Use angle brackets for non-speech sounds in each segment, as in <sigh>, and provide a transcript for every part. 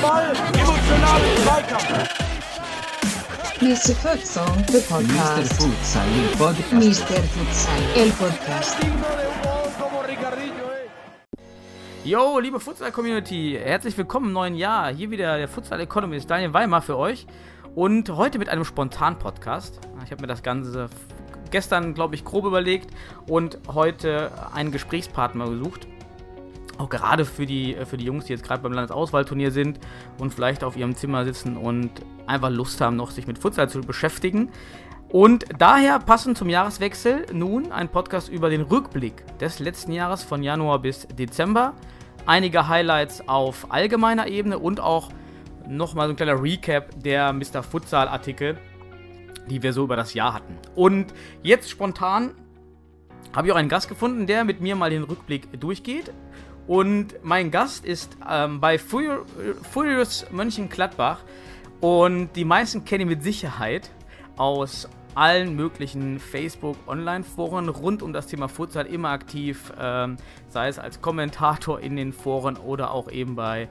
Ball, Zweikampf. Mr. Futsal, the Mr. podcast. Futsal, il podcast. Mr. Futsal, el podcast. Yo, liebe Futsal-Community, herzlich willkommen im neuen Jahr. Hier wieder der Futsal Economist Daniel Weimar für euch. Und heute mit einem Spontan-Podcast. Ich habe mir das Ganze gestern, glaube ich, grob überlegt und heute einen Gesprächspartner gesucht. Auch gerade für die, für die Jungs, die jetzt gerade beim Landesauswahlturnier sind und vielleicht auf ihrem Zimmer sitzen und einfach Lust haben, noch sich mit Futsal zu beschäftigen. Und daher passend zum Jahreswechsel nun ein Podcast über den Rückblick des letzten Jahres von Januar bis Dezember. Einige Highlights auf allgemeiner Ebene und auch nochmal so ein kleiner Recap der Mr. Futsal-Artikel, die wir so über das Jahr hatten. Und jetzt spontan habe ich auch einen Gast gefunden, der mit mir mal den Rückblick durchgeht. Und mein Gast ist ähm, bei Furious, Mönchengladbach. Und die meisten kennen ihn mit Sicherheit aus allen möglichen Facebook-Online-Foren rund um das Thema Futsal immer aktiv, ähm, sei es als Kommentator in den Foren oder auch eben bei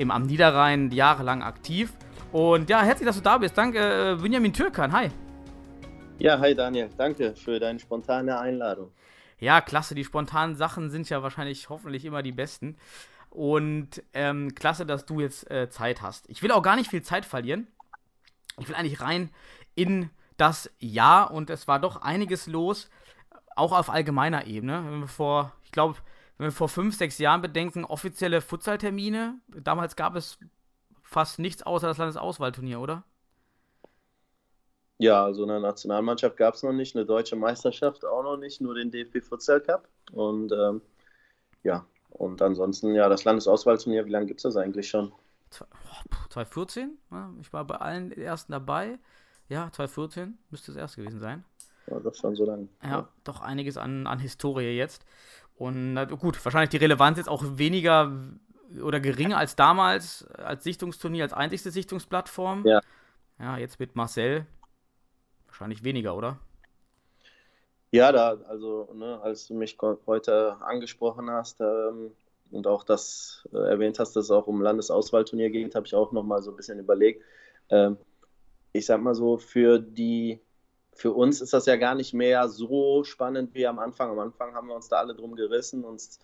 im am Niederrhein jahrelang aktiv. Und ja, herzlich, dass du da bist. Danke, äh, Benjamin Türkan. Hi. Ja, hi Daniel, danke für deine spontane Einladung. Ja, klasse. Die spontanen Sachen sind ja wahrscheinlich hoffentlich immer die besten. Und ähm, klasse, dass du jetzt äh, Zeit hast. Ich will auch gar nicht viel Zeit verlieren. Ich will eigentlich rein in das Jahr und es war doch einiges los, auch auf allgemeiner Ebene. Vor, ich glaube, wenn wir vor fünf, sechs Jahren bedenken, offizielle Futsaltermine, damals gab es fast nichts außer das Landesauswahlturnier, oder? Ja, also eine Nationalmannschaft gab es noch nicht, eine deutsche Meisterschaft auch noch nicht, nur den DFB Futsal Cup. Und ähm, ja, und ansonsten, ja, das Landesauswahlturnier, wie lange gibt es das eigentlich schon? Zwei- oh, puh, 2014? Ja, ich war bei allen ersten dabei. Ja, 2014 müsste es erst gewesen sein. Ja, das schon so lange. Ja, doch einiges an, an Historie jetzt. Und na gut, wahrscheinlich die Relevanz jetzt auch weniger oder geringer als damals, als Sichtungsturnier, als einzigste Sichtungsplattform. Ja. Ja, jetzt mit Marcel wahrscheinlich weniger, oder? Ja, da, also, ne, als du mich heute angesprochen hast ähm, und auch das äh, erwähnt hast, dass es auch um Landesauswahlturnier geht, habe ich auch nochmal so ein bisschen überlegt. Ähm, ich sag mal so, für die, für uns ist das ja gar nicht mehr so spannend wie am Anfang. Am Anfang haben wir uns da alle drum gerissen, uns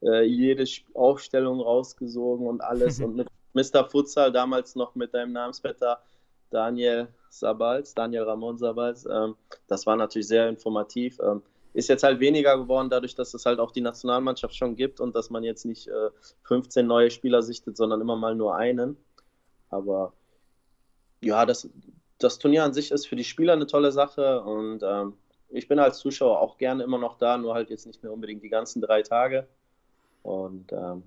äh, jede Aufstellung rausgesogen und alles. und mit Mr. Futsal, damals noch mit deinem Namensvetter Daniel Sabals, Daniel Ramon Sabals, ähm, das war natürlich sehr informativ. Ähm, ist jetzt halt weniger geworden, dadurch, dass es halt auch die Nationalmannschaft schon gibt und dass man jetzt nicht äh, 15 neue Spieler sichtet, sondern immer mal nur einen. Aber ja, das, das Turnier an sich ist für die Spieler eine tolle Sache und ähm, ich bin als Zuschauer auch gerne immer noch da, nur halt jetzt nicht mehr unbedingt die ganzen drei Tage. Und ähm,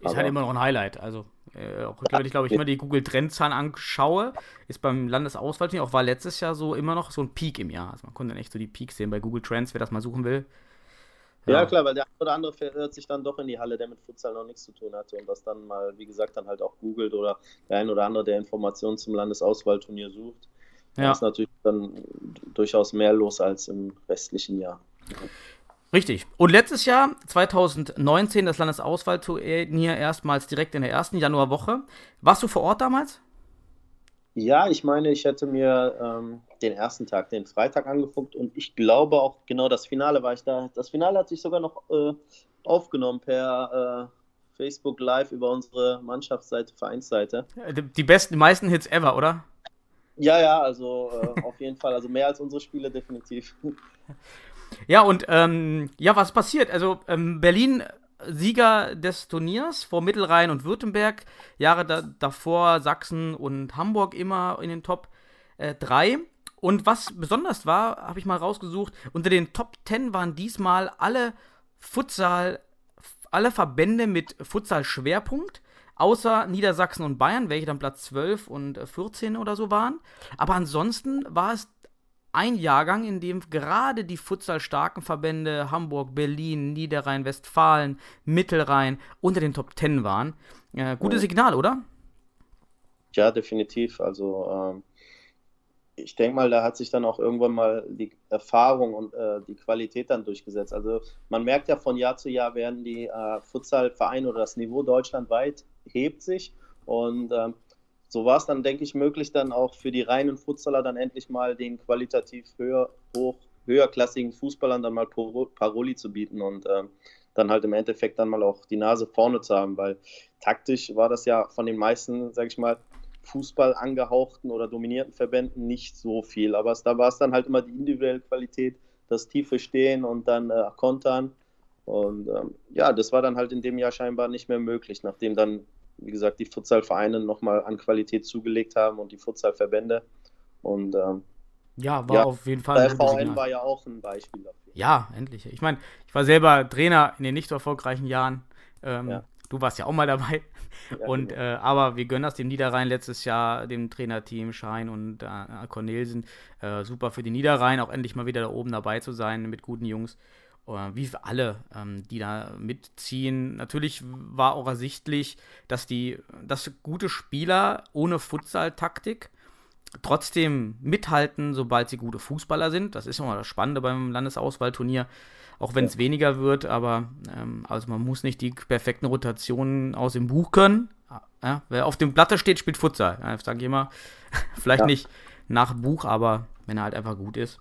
Ist halt immer noch ein Highlight. Also, äh, auch wenn ich glaube ich immer die Google Trendzahlen anschaue, ist beim Landesauswahlturnier, auch war letztes Jahr so immer noch so ein Peak im Jahr. Also man konnte dann echt so die Peaks sehen bei Google Trends, wer das mal suchen will. Ja, klar, weil der eine oder andere verirrt sich dann doch in die Halle, der mit Futsal noch nichts zu tun hatte und das dann mal, wie gesagt, dann halt auch googelt oder der ein oder andere, der Informationen zum Landesauswahlturnier sucht. Da Ja. ist natürlich dann durchaus mehr los als im restlichen Jahr. Richtig. Und letztes Jahr, 2019, das Landesauswahlturnier erstmals direkt in der ersten Januarwoche. Warst du vor Ort damals? Ja, ich meine, ich hätte mir ähm, den ersten Tag, den Freitag angeguckt und ich glaube auch genau das Finale war ich da. Das Finale hat sich sogar noch äh, aufgenommen per äh, Facebook Live über unsere Mannschaftsseite, Vereinsseite. Die, die besten, die meisten Hits ever, oder? Ja, ja, also äh, auf jeden Fall, also mehr als unsere Spiele definitiv. <laughs> Ja, und ähm, ja, was passiert? Also ähm, Berlin Sieger des Turniers vor Mittelrhein und Württemberg. Jahre da, davor Sachsen und Hamburg immer in den Top 3. und was besonders war, habe ich mal rausgesucht, unter den Top 10 waren diesmal alle Futsal, alle Verbände mit Futsal-Schwerpunkt. Außer Niedersachsen und Bayern, welche dann Platz 12 und äh, 14 oder so waren. Aber ansonsten war es ein Jahrgang, in dem gerade die Futsal-starken Verbände Hamburg, Berlin, Niederrhein, Westfalen, Mittelrhein unter den Top 10 waren. Äh, gutes Signal, oder? Ja, definitiv. Also ähm, ich denke mal, da hat sich dann auch irgendwann mal die Erfahrung und äh, die Qualität dann durchgesetzt. Also man merkt ja von Jahr zu Jahr werden die äh, Futsalvereine oder das Niveau deutschlandweit hebt sich und ähm, so war es dann, denke ich, möglich, dann auch für die reinen Futsaler dann endlich mal den qualitativ höher, hoch, höherklassigen Fußballern dann mal Paroli zu bieten und ähm, dann halt im Endeffekt dann mal auch die Nase vorne zu haben, weil taktisch war das ja von den meisten, sag ich mal, Fußball angehauchten oder dominierten Verbänden nicht so viel. Aber es, da war es dann halt immer die individuelle Qualität, das tiefe Stehen und dann äh, Kontern. Und ähm, ja, das war dann halt in dem Jahr scheinbar nicht mehr möglich, nachdem dann, wie gesagt, die Futsalvereine nochmal an Qualität zugelegt haben und die Futsalverbände. Und ähm, ja, war ja, auf jeden Fall. Der VN war ja auch ein Beispiel dafür. Ja, endlich. Ich meine, ich war selber Trainer in den nicht so erfolgreichen Jahren. Ähm, ja. Du warst ja auch mal dabei. Ja, und genau. äh, aber wir gönnen das dem Niederrhein letztes Jahr, dem Trainerteam Schein und äh, Cornelsen. Äh, super für die Niederrhein, auch endlich mal wieder da oben dabei zu sein mit guten Jungs. Wie für alle, ähm, die da mitziehen. Natürlich war auch ersichtlich, dass die, dass gute Spieler ohne Futsal-Taktik trotzdem mithalten, sobald sie gute Fußballer sind. Das ist immer das Spannende beim Landesauswahlturnier auch wenn es ja. weniger wird, aber ähm, also man muss nicht die perfekten Rotationen aus dem Buch können. Ja, wer auf dem Blatte steht, spielt Futsal. Ja, sage ich immer. <laughs> Vielleicht ja. nicht nach Buch, aber wenn er halt einfach gut ist.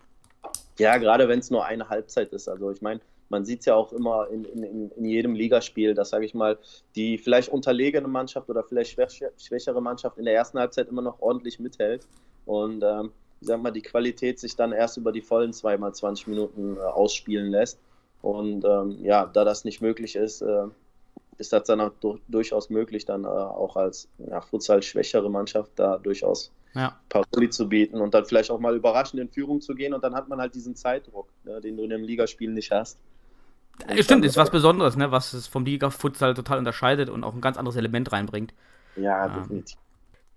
Ja, gerade wenn es nur eine Halbzeit ist. Also ich meine, man sieht es ja auch immer in, in, in jedem Ligaspiel, dass, sage ich mal, die vielleicht unterlegene Mannschaft oder vielleicht schwächere Mannschaft in der ersten Halbzeit immer noch ordentlich mithält. Und ähm, sag mal, die Qualität sich dann erst über die vollen zweimal 20 Minuten äh, ausspielen lässt. Und ähm, ja, da das nicht möglich ist, äh, ist das dann auch du durchaus möglich, dann äh, auch als ja, Futsal schwächere Mannschaft da durchaus ja. Paroli zu bieten und dann vielleicht auch mal überraschend in Führung zu gehen und dann hat man halt diesen Zeitdruck, ne, den du in einem Ligaspiel nicht hast. Und Stimmt, ist was Besonderes, ne, was es vom Liga-Futsal total unterscheidet und auch ein ganz anderes Element reinbringt. Ja, ähm. definitiv.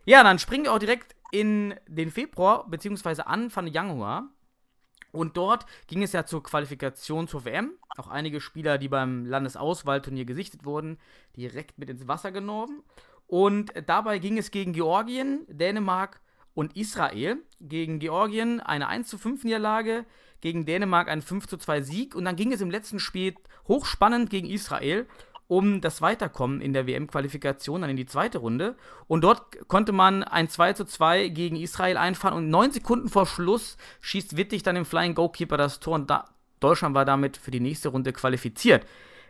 Ja, dann springen wir auch direkt in den Februar, beziehungsweise Anfang Januar. Und dort ging es ja zur Qualifikation zur WM. Auch einige Spieler, die beim Landesauswahlturnier gesichtet wurden, direkt mit ins Wasser genommen. Und dabei ging es gegen Georgien, Dänemark und Israel. Gegen Georgien eine 1 zu 5 Niederlage, gegen Dänemark ein 5 zu 2 Sieg. Und dann ging es im letzten Spiel hochspannend gegen Israel um das Weiterkommen in der WM-Qualifikation dann in die zweite Runde. Und dort konnte man ein 2 zu 2 gegen Israel einfahren und neun Sekunden vor Schluss schießt Wittig dann im Flying Goalkeeper das Tor und da Deutschland war damit für die nächste Runde qualifiziert.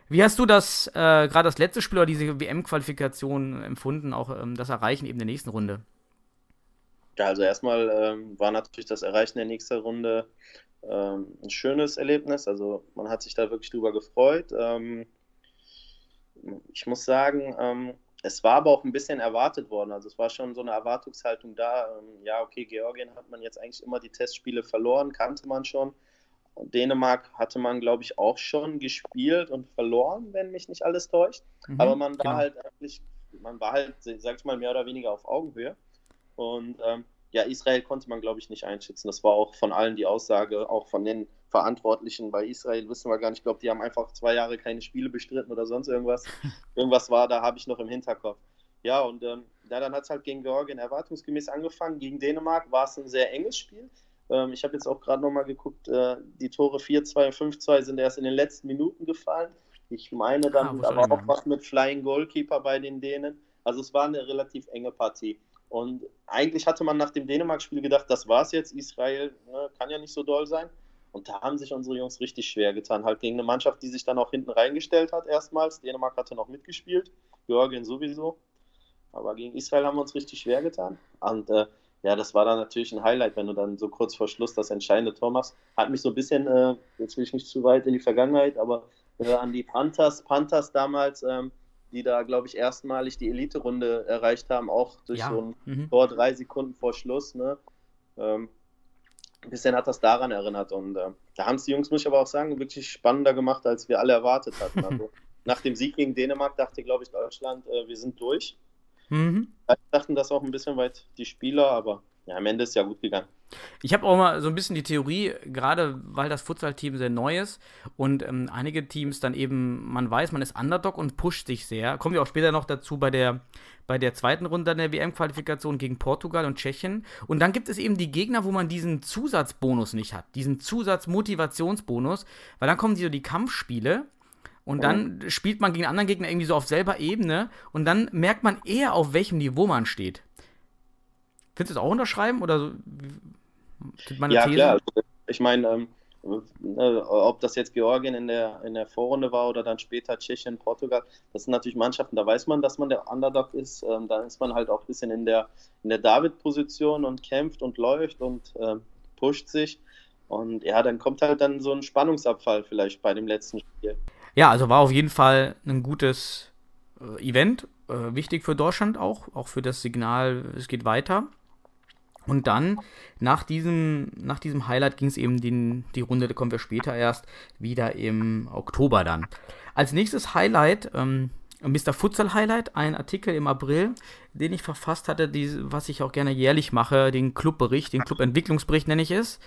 Wie hast du das, äh, gerade das letzte Spiel oder diese WM-Qualifikation empfunden, auch ähm, das Erreichen eben der nächsten Runde? Ja, also erstmal ähm, war natürlich das Erreichen der nächsten Runde ähm, ein schönes Erlebnis. Also man hat sich da wirklich drüber gefreut. Ähm, ich muss sagen, ähm, es war aber auch ein bisschen erwartet worden. Also es war schon so eine Erwartungshaltung da. Ähm, ja, okay, Georgien hat man jetzt eigentlich immer die Testspiele verloren, kannte man schon. Dänemark hatte man, glaube ich, auch schon gespielt und verloren, wenn mich nicht alles täuscht. Mhm, aber man war genau. halt eigentlich, man war halt, sag ich mal, mehr oder weniger auf Augenhöhe. Und ähm, ja, Israel konnte man, glaube ich, nicht einschätzen. Das war auch von allen die Aussage, auch von den Verantwortlichen bei Israel, wissen wir gar nicht. Ich glaube, die haben einfach zwei Jahre keine Spiele bestritten oder sonst irgendwas. <laughs> Irgendwas war, da habe ich noch im Hinterkopf. Ja, und ähm, ja, dann hat es halt gegen Georgien erwartungsgemäß angefangen. Gegen Dänemark war es ein sehr enges Spiel. Ähm, ich habe jetzt auch gerade nochmal geguckt, äh, die Tore 4-2 und 5-2 sind erst in den letzten Minuten gefallen. Ich meine dann ah, aber auch was mit Flying Goalkeeper bei den Dänen. Also es war eine relativ enge Partie. Und eigentlich hatte man nach dem Dänemark-Spiel gedacht, das war's jetzt, Israel ne, kann ja nicht so doll sein. Und da haben sich unsere Jungs richtig schwer getan. Halt gegen eine Mannschaft, die sich dann auch hinten reingestellt hat, erstmals. Dänemark hatte noch mitgespielt, Georgien sowieso. Aber gegen Israel haben wir uns richtig schwer getan. Und äh, ja, das war dann natürlich ein Highlight, wenn du dann so kurz vor Schluss das entscheidende Tor machst. Hat mich so ein bisschen, äh, jetzt will ich nicht zu weit in die Vergangenheit, aber äh, an die Panthers, Panthers damals. Ähm, die da, glaube ich, erstmalig die Elite-Runde erreicht haben, auch durch ja. so ein mhm. Tor drei Sekunden vor Schluss. Ne? Ähm, ein bisschen hat das daran erinnert und äh, da haben es die Jungs, muss ich aber auch sagen, wirklich spannender gemacht, als wir alle erwartet hatten. <laughs> Also, nach dem Sieg gegen Dänemark dachte, glaube ich, Deutschland, äh, wir sind durch. Mhm. dachten das auch ein bisschen weit die Spieler, aber ja, am Ende ist ja gut gegangen. Ich habe auch mal so ein bisschen die Theorie, gerade weil das Futsal-Team sehr neu ist und ähm, einige Teams dann eben, man weiß, man ist Underdog und pusht sich sehr. Kommen wir auch später noch dazu bei der, bei der zweiten Runde der WM-Qualifikation gegen Portugal und Tschechien. Und dann gibt es eben die Gegner, wo man diesen Zusatzbonus nicht hat, diesen Zusatzmotivationsbonus, weil dann kommen die so die Kampfspiele. Und dann oh. spielt man gegen anderen Gegner irgendwie so auf selber Ebene und dann merkt man eher, auf welchem Niveau man steht. Willst du das auch unterschreiben oder so? ja, These? klar. Also, ich meine, ähm, ne, ob das jetzt Georgien in der, in der Vorrunde war oder dann später Tschechien, Portugal, das sind natürlich Mannschaften, da weiß man, dass man der Underdog ist. Ähm, da ist man halt auch ein bisschen in der, in der David-Position und kämpft und läuft und ähm, pusht sich. Und ja, dann kommt halt dann so ein Spannungsabfall vielleicht bei dem letzten Spiel. Ja, also war auf jeden Fall ein gutes äh, Event. Äh, wichtig für Deutschland auch, auch für das Signal, es geht weiter. Und dann, nach diesem, nach diesem Highlight, ging es eben den, die Runde, da kommen wir später erst, wieder im Oktober dann. Als nächstes Highlight, ähm, Mr. Futsal Highlight, ein Artikel im April, den ich verfasst hatte, die, was ich auch gerne jährlich mache, den Clubbericht, den Clubentwicklungsbericht nenne ich es.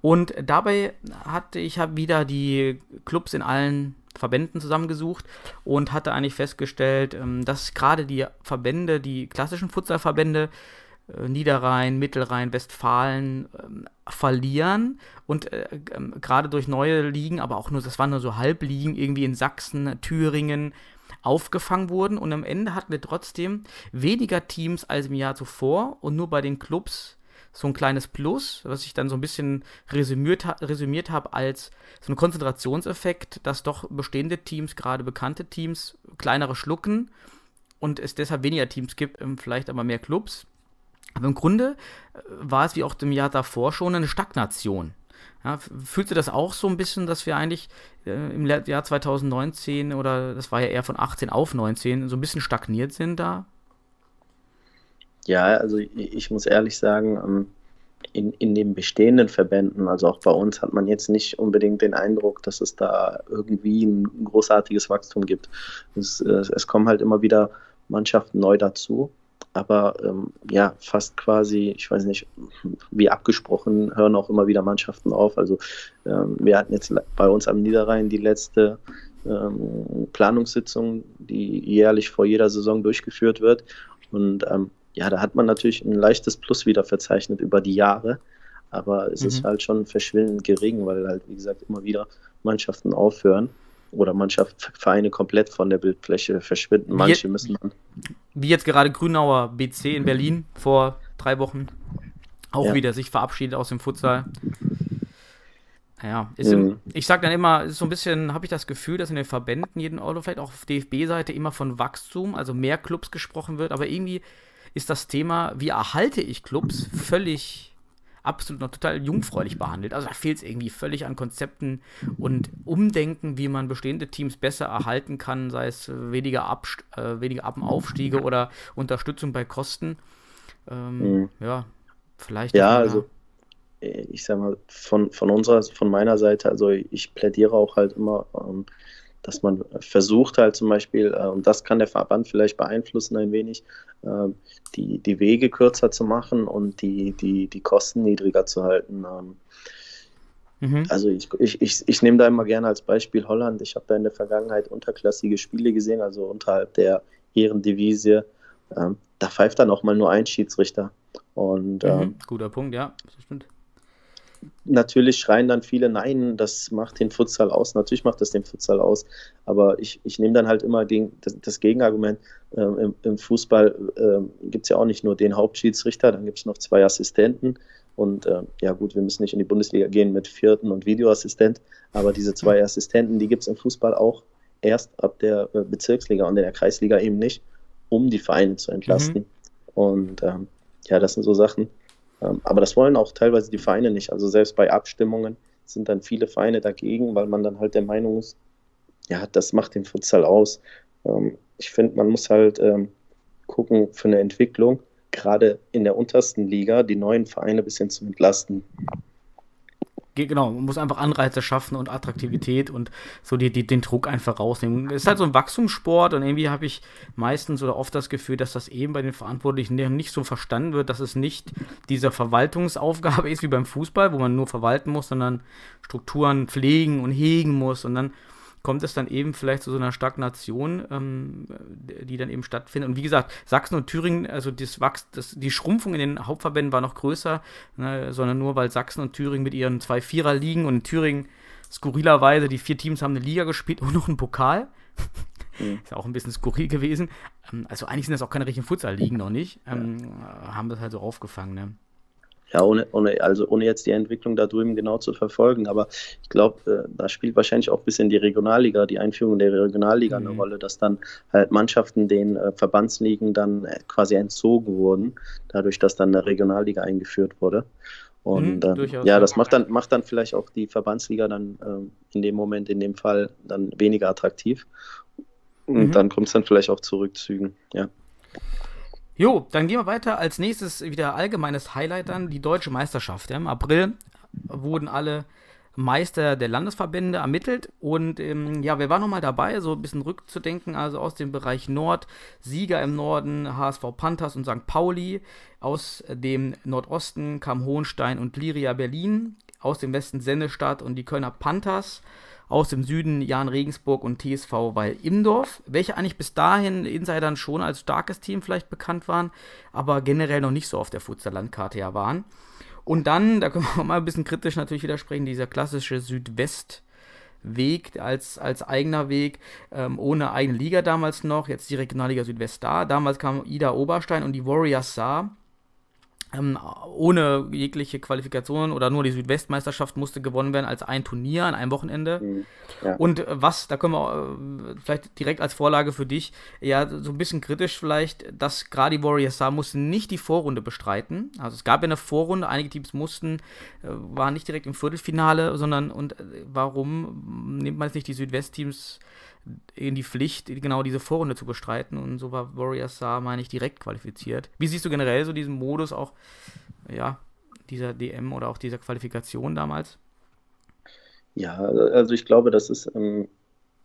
Und dabei hatte ich wieder die Clubs in allen Verbänden zusammengesucht und hatte eigentlich festgestellt, ähm, dass gerade die Verbände, die klassischen Futsalverbände, äh, Niederrhein, Mittelrhein, Westfalen ähm, verlieren und äh, ähm, gerade durch neue Ligen, aber auch nur, das waren nur so Halbligen, irgendwie in Sachsen, Thüringen aufgefangen wurden. Und am Ende hatten wir trotzdem weniger Teams als im Jahr zuvor und nur bei den Clubs so ein kleines Plus, was ich dann so ein bisschen resümiert, resümiert habe als so ein Konzentrationseffekt, dass doch bestehende Teams, gerade bekannte Teams, kleinere schlucken und es deshalb weniger Teams gibt, ähm, vielleicht aber mehr Clubs. Aber im Grunde äh, war es wie auch im Jahr davor schon eine Stagnation. Ja, fühlst du das auch so ein bisschen, dass wir eigentlich äh, im Jahr 2019 oder das war ja eher von 18 auf 19 so ein bisschen stagniert sind da? Ja, also ich, muss ehrlich sagen, ähm, in, in den bestehenden Verbänden, also auch bei uns, hat man jetzt nicht unbedingt den Eindruck, dass es da irgendwie ein großartiges Wachstum gibt. Es, es kommen halt immer wieder Mannschaften neu dazu aber ähm, ja, fast quasi, ich weiß nicht, wie abgesprochen, hören auch immer wieder Mannschaften auf. Also ähm, wir hatten jetzt bei uns am Niederrhein die letzte ähm, Planungssitzung, die jährlich vor jeder Saison durchgeführt wird. Und ähm, ja, da hat man natürlich ein leichtes Plus wieder verzeichnet über die Jahre. Aber es mhm. ist halt schon verschwindend gering, weil halt, wie gesagt, immer wieder Mannschaften aufhören oder Mannschaft, Vereine komplett von der Bildfläche verschwinden. Manche wie, müssen dann. Wie jetzt gerade Grünauer BC in Berlin vor drei Wochen auch ja. wieder sich verabschiedet aus dem Futsal. Ja, mhm. ich sag dann immer, ist so ein bisschen, habe ich das Gefühl, dass in den Verbänden, jeden Euro vielleicht auch auf DFB-Seite immer von Wachstum, also mehr Clubs gesprochen wird, aber irgendwie ist das Thema, wie erhalte ich Clubs, völlig absolut noch total jungfräulich behandelt. Also da fehlt es irgendwie völlig an Konzepten und Umdenken, wie man bestehende Teams besser erhalten kann, sei es weniger, Abst äh, weniger Abmaufstiege oder Unterstützung bei Kosten. Ähm, mhm. Ja, vielleicht. Ja, also ich sag mal, von, von unserer, von meiner Seite, also ich plädiere auch halt immer ähm, dass man versucht halt zum Beispiel, äh, und das kann der Verband vielleicht beeinflussen ein wenig, äh, die, die Wege kürzer zu machen und die, die, die Kosten niedriger zu halten. Ähm, mhm. Also ich, ich, ich, ich nehme da immer gerne als Beispiel Holland. Ich habe da in der Vergangenheit unterklassige Spiele gesehen, also unterhalb der Ehrendivisie. Ähm, da pfeift dann auch mal nur ein Schiedsrichter. Und, mhm. ähm, Guter Punkt, ja, das stimmt natürlich schreien dann viele, nein, das macht den Futsal aus. Natürlich macht das den Futsal aus. Aber ich, ich nehme dann halt immer gegen, das, das Gegenargument. Ähm, im, im, Fußball ähm, gibt es ja auch nicht nur den Hauptschiedsrichter, dann gibt es noch zwei Assistenten. Und äh, ja gut, wir müssen nicht in die Bundesliga gehen mit vierten und Videoassistent, aber diese zwei Assistenten, die gibt es im Fußball auch erst ab der äh, Bezirksliga und in der Kreisliga eben nicht, um die Vereine zu entlasten. Mhm. Und ähm, ja, das sind so Sachen, aber das wollen auch teilweise die Vereine nicht. Also selbst bei Abstimmungen sind dann viele Vereine dagegen, weil man dann halt der Meinung ist, ja, das macht den Futsal aus. Ähm, ich finde, man muss halt ähm, gucken für eine Entwicklung, gerade in der untersten Liga, die neuen Vereine ein bisschen zu entlasten. Genau, man muss einfach Anreize schaffen und Attraktivität und so die, die, den Druck einfach rausnehmen. Es ist halt so ein Wachstumssport und irgendwie habe ich meistens oder oft das Gefühl, dass das eben bei den Verantwortlichen nicht so verstanden wird, dass es nicht diese Verwaltungsaufgabe <laughs> ist wie beim Fußball, wo man nur verwalten muss, sondern Strukturen pflegen und hegen muss und dann kommt es dann eben vielleicht zu so einer Stagnation, ähm, die dann eben stattfindet. Und wie gesagt, Sachsen und Thüringen, also das Wachs, das, die Schrumpfung in den Hauptverbänden war noch größer, ne, sondern nur weil Sachsen und Thüringen mit ihren zwei Vierer liegen und in Thüringen skurrilerweise, die vier Teams haben eine Liga gespielt <laughs> und noch einen Pokal. Mhm. Ist auch ein bisschen skurril gewesen. Ähm, also eigentlich sind das auch keine richtigen Futsal-Ligen noch nicht. Ähm, haben das halt so aufgefangen. Ne? Ja, ohne, ohne, also ohne jetzt die Entwicklung da drüben genau zu verfolgen. Aber ich glaube, äh, da spielt wahrscheinlich auch ein bisschen die Regionalliga, die Einführung der Regionalliga mhm. eine Rolle, dass dann halt Mannschaften den äh, Verbandsligen dann äh, quasi entzogen wurden, dadurch, dass dann eine Regionalliga eingeführt wurde. Und mhm, äh, ja, das macht dann, macht dann vielleicht auch die Verbandsliga dann äh, in dem Moment, in dem Fall dann weniger attraktiv. Und mhm. dann kommt es dann vielleicht auch zu Rückzügen, ja. Jo, dann gehen wir weiter. Als nächstes wieder allgemeines Highlight dann, die deutsche Meisterschaft. Im April wurden alle Meister der Landesverbände ermittelt und ähm, ja, wir waren nochmal dabei, so ein bisschen rückzudenken, also aus dem Bereich Nord, Sieger im Norden, HSV Panthers und St. Pauli, aus dem Nordosten kam Hohenstein und Liria Berlin, aus dem Westen Sennestadt und die Kölner Panthers, aus dem Süden Jan Regensburg und TSV Weil Imdorf, welche eigentlich bis dahin Insidern schon als starkes Team vielleicht bekannt waren, aber generell noch nicht so auf der Futsal-Landkarte ja waren. Und dann, da können wir auch mal ein bisschen kritisch natürlich widersprechen, dieser klassische Südwest- Weg als, als eigener Weg, ähm, ohne eigene Liga damals noch, jetzt die Regionalliga Südwest da. Damals kam Ida Oberstein und die Warriors Saar ähm, ohne jegliche Qualifikation oder nur die Südwestmeisterschaft musste gewonnen werden als ein Turnier an einem Wochenende. Mhm. Ja. Und äh, was, da können wir äh, vielleicht direkt als Vorlage für dich, ja, so ein bisschen kritisch vielleicht, dass gerade die Warriors da mussten nicht die Vorrunde bestreiten. Also es gab ja eine Vorrunde, einige Teams mussten, äh, waren nicht direkt im Viertelfinale, sondern und äh, warum nimmt man jetzt nicht die Südwestteams in die Pflicht, genau diese Vorrunde zu bestreiten. Und so war Warriors Saar, meine ich, direkt qualifiziert. Wie siehst du generell so diesen Modus auch, ja, dieser DM oder auch dieser Qualifikation damals? Ja, also ich glaube, das ist, ähm,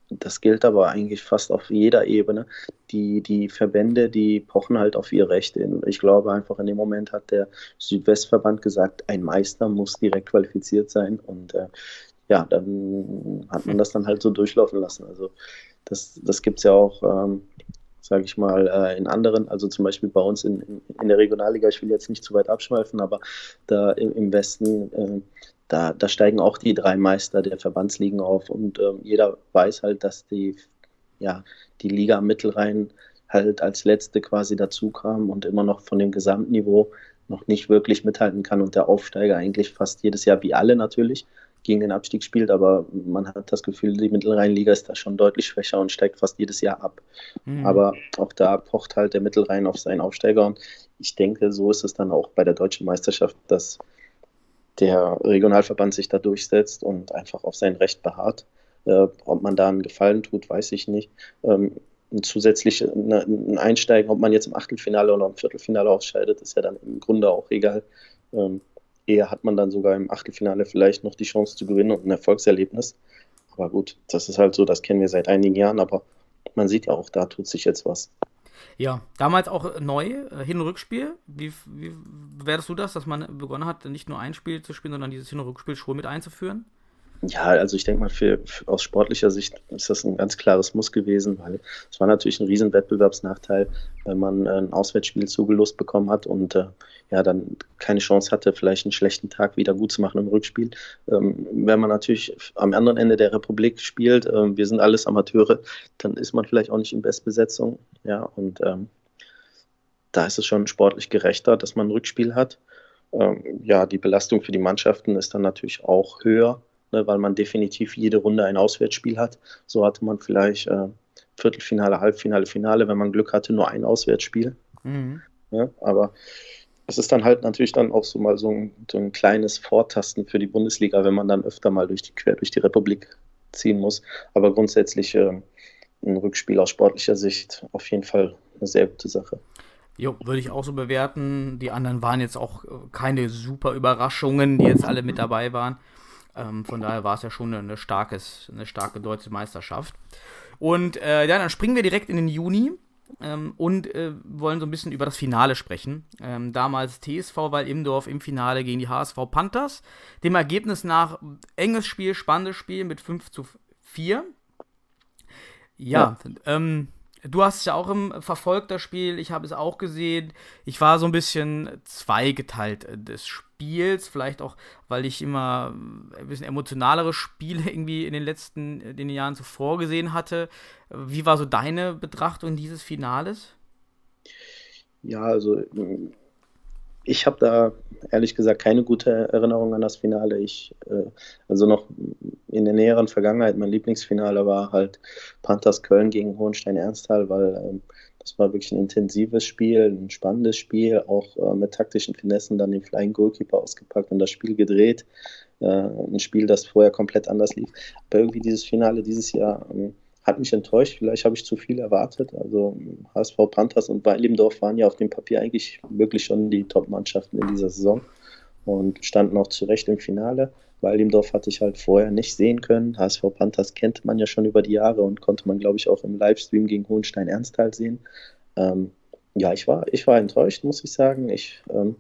das gilt aber eigentlich fast auf jeder Ebene. Die, die Verbände, die pochen halt auf ihr Recht. Ich glaube einfach, in dem Moment hat der Südwestverband gesagt, ein Meister muss direkt qualifiziert sein. Und äh, ja, dann hat man das dann halt so durchlaufen lassen. Also das, das gibt es ja auch, ähm, sage ich mal, äh, in anderen, also zum Beispiel bei uns in, in der Regionalliga, ich will jetzt nicht zu weit abschweifen, aber da im, im Westen, äh, da, da steigen auch die drei Meister der Verbandsligen auf und äh, jeder weiß halt, dass die, ja, die Liga am Mittelrhein halt als letzte quasi dazu kam und immer noch von dem Gesamtniveau noch nicht wirklich mithalten kann und der Aufsteiger eigentlich fast jedes Jahr, wie alle natürlich, gegen den Abstieg spielt, aber man hat das Gefühl, die Mittelrheinliga ist da schon deutlich schwächer und steigt fast jedes Jahr ab. Mhm. Aber auch da pocht halt der Mittelrhein auf seinen Aufsteiger und ich denke, so ist es dann auch bei der deutschen Meisterschaft, dass der Regionalverband sich da durchsetzt und einfach auf sein Recht beharrt. Äh, ob man da einen Gefallen tut, weiß ich nicht. Ähm, zusätzlich ein Einsteigen, ob man jetzt im Achtelfinale oder im Viertelfinale ausscheidet, ist ja dann im Grunde auch egal. Ähm, eher hat man dann sogar im Achtelfinale vielleicht noch die Chance zu gewinnen und ein Erfolgserlebnis. Aber gut, das ist halt so, das kennen wir seit einigen Jahren, aber man sieht ja auch, da tut sich jetzt was. Ja, damals auch neu, äh, Hin- und Rückspiel. Wie, wie wärst du das, dass man begonnen hat, nicht nur ein Spiel zu spielen, sondern dieses Hin- und Rückspiel schon mit einzuführen? Ja, also ich denke mal, für, für, aus sportlicher Sicht ist das ein ganz klares Muss gewesen, weil es war natürlich ein riesen Wettbewerbsnachteil, wenn man äh, ein Auswärtsspiel zugelost bekommen hat und äh, ja, dann keine Chance hatte, vielleicht einen schlechten Tag wieder gut zu machen im Rückspiel. Ähm, wenn man natürlich am anderen Ende der Republik spielt, äh, wir sind alles Amateure, dann ist man vielleicht auch nicht in Bestbesetzung. Ja, und ähm, da ist es schon sportlich gerechter, dass man ein Rückspiel hat. Ähm, ja, die Belastung für die Mannschaften ist dann natürlich auch höher ne, weil man definitiv jede Runde ein Auswärtsspiel hat. So hatte man vielleicht äh, Viertelfinale, Halbfinale, Finale, wenn man Glück hatte, nur ein Auswärtsspiel. Mhm. Ja, aber es ist dann halt natürlich dann auch so mal so ein, so ein, kleines Vortasten für die Bundesliga, wenn man dann öfter mal durch die, quer durch die Republik ziehen muss. Aber grundsätzlich äh, ein Rückspiel aus sportlicher Sicht auf jeden Fall eine sehr gute Sache. Jo, würde ich auch so bewerten. Die anderen waren jetzt auch äh, keine super Überraschungen, die jetzt alle mit dabei waren. Ähm, von daher war es ja schon eine, starkes, eine starke deutsche Meisterschaft. Und äh, ja, dann springen wir direkt in den Juni ähm, und äh, wollen so ein bisschen über das Finale sprechen. Ähm, damals TSV Weil-Imdorf im Finale gegen die HSV Panthers. Dem Ergebnis nach enges Spiel, spannendes Spiel mit 5 zu 4. Ja, ja. Ähm, Du hast es ja auch im verfolgt, das Spiel. Ich habe es auch gesehen. Ich war so ein bisschen zweigeteilt äh, des Spiels. Vielleicht auch, weil ich immer ein bisschen emotionalere Spiele <laughs> irgendwie in den letzten in den Jahren zuvor gesehen hatte. Wie war so deine Betrachtung dieses Finales? Ja, also ich habe da ehrlich gesagt keine gute Erinnerung an das Finale. Ich, äh, also noch in der näheren Vergangenheit, mein Lieblingsfinale war halt Panthers Köln gegen Hohenstein Ernsthal, weil ähm, das war wirklich ein intensives Spiel, ein spannendes Spiel, auch äh, mit taktischen Finessen dann den Flying Goalkeeper ausgepackt und das Spiel gedreht. Äh, ein Spiel, das vorher komplett anders lief. Aber irgendwie dieses Finale dieses Jahr. Ähm, hat mich enttäuscht. Vielleicht habe ich zu viel erwartet. Also HSV Panthers und Weilimdorf waren ja auf dem Papier eigentlich wirklich schon die Top-Mannschaften in dieser Saison und standen auch zu Recht im Finale. Weilimdorf hatte ich halt vorher nicht sehen können. HSV Panthers kennt man ja schon über die Jahre und konnte man, glaube ich, auch im Livestream gegen Hohenstein Ernsthal sehen. Ähm, ja, ich war, ich war enttäuscht, muss ich sagen. Ich ähm,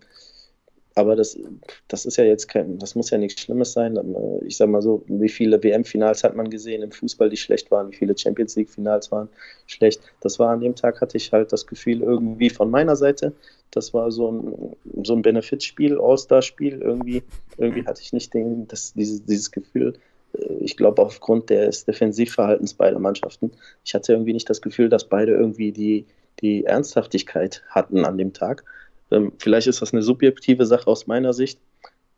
aber das, das ist ja jetzt kein, das muss ja nichts Schlimmes sein. Äh, ich sag mal so, wie viele WM-Finals hat man gesehen im Fußball, die schlecht waren, wie viele Champions League-Finals waren schlecht. Das war an dem Tag, hatte ich halt das Gefühl irgendwie von meiner Seite, das war so ein, so ein Benefitspiel, All-Star-Spiel. Irgendwie, irgendwie hatte ich nicht den, das, dieses, dieses Gefühl, äh, ich glaube aufgrund des Defensivverhaltens beider Mannschaften. Ich hatte irgendwie nicht das Gefühl, dass beide irgendwie die, die Ernsthaftigkeit hatten an dem Tag. Ähm, vielleicht ist das eine subjektive Sache aus meiner Sicht,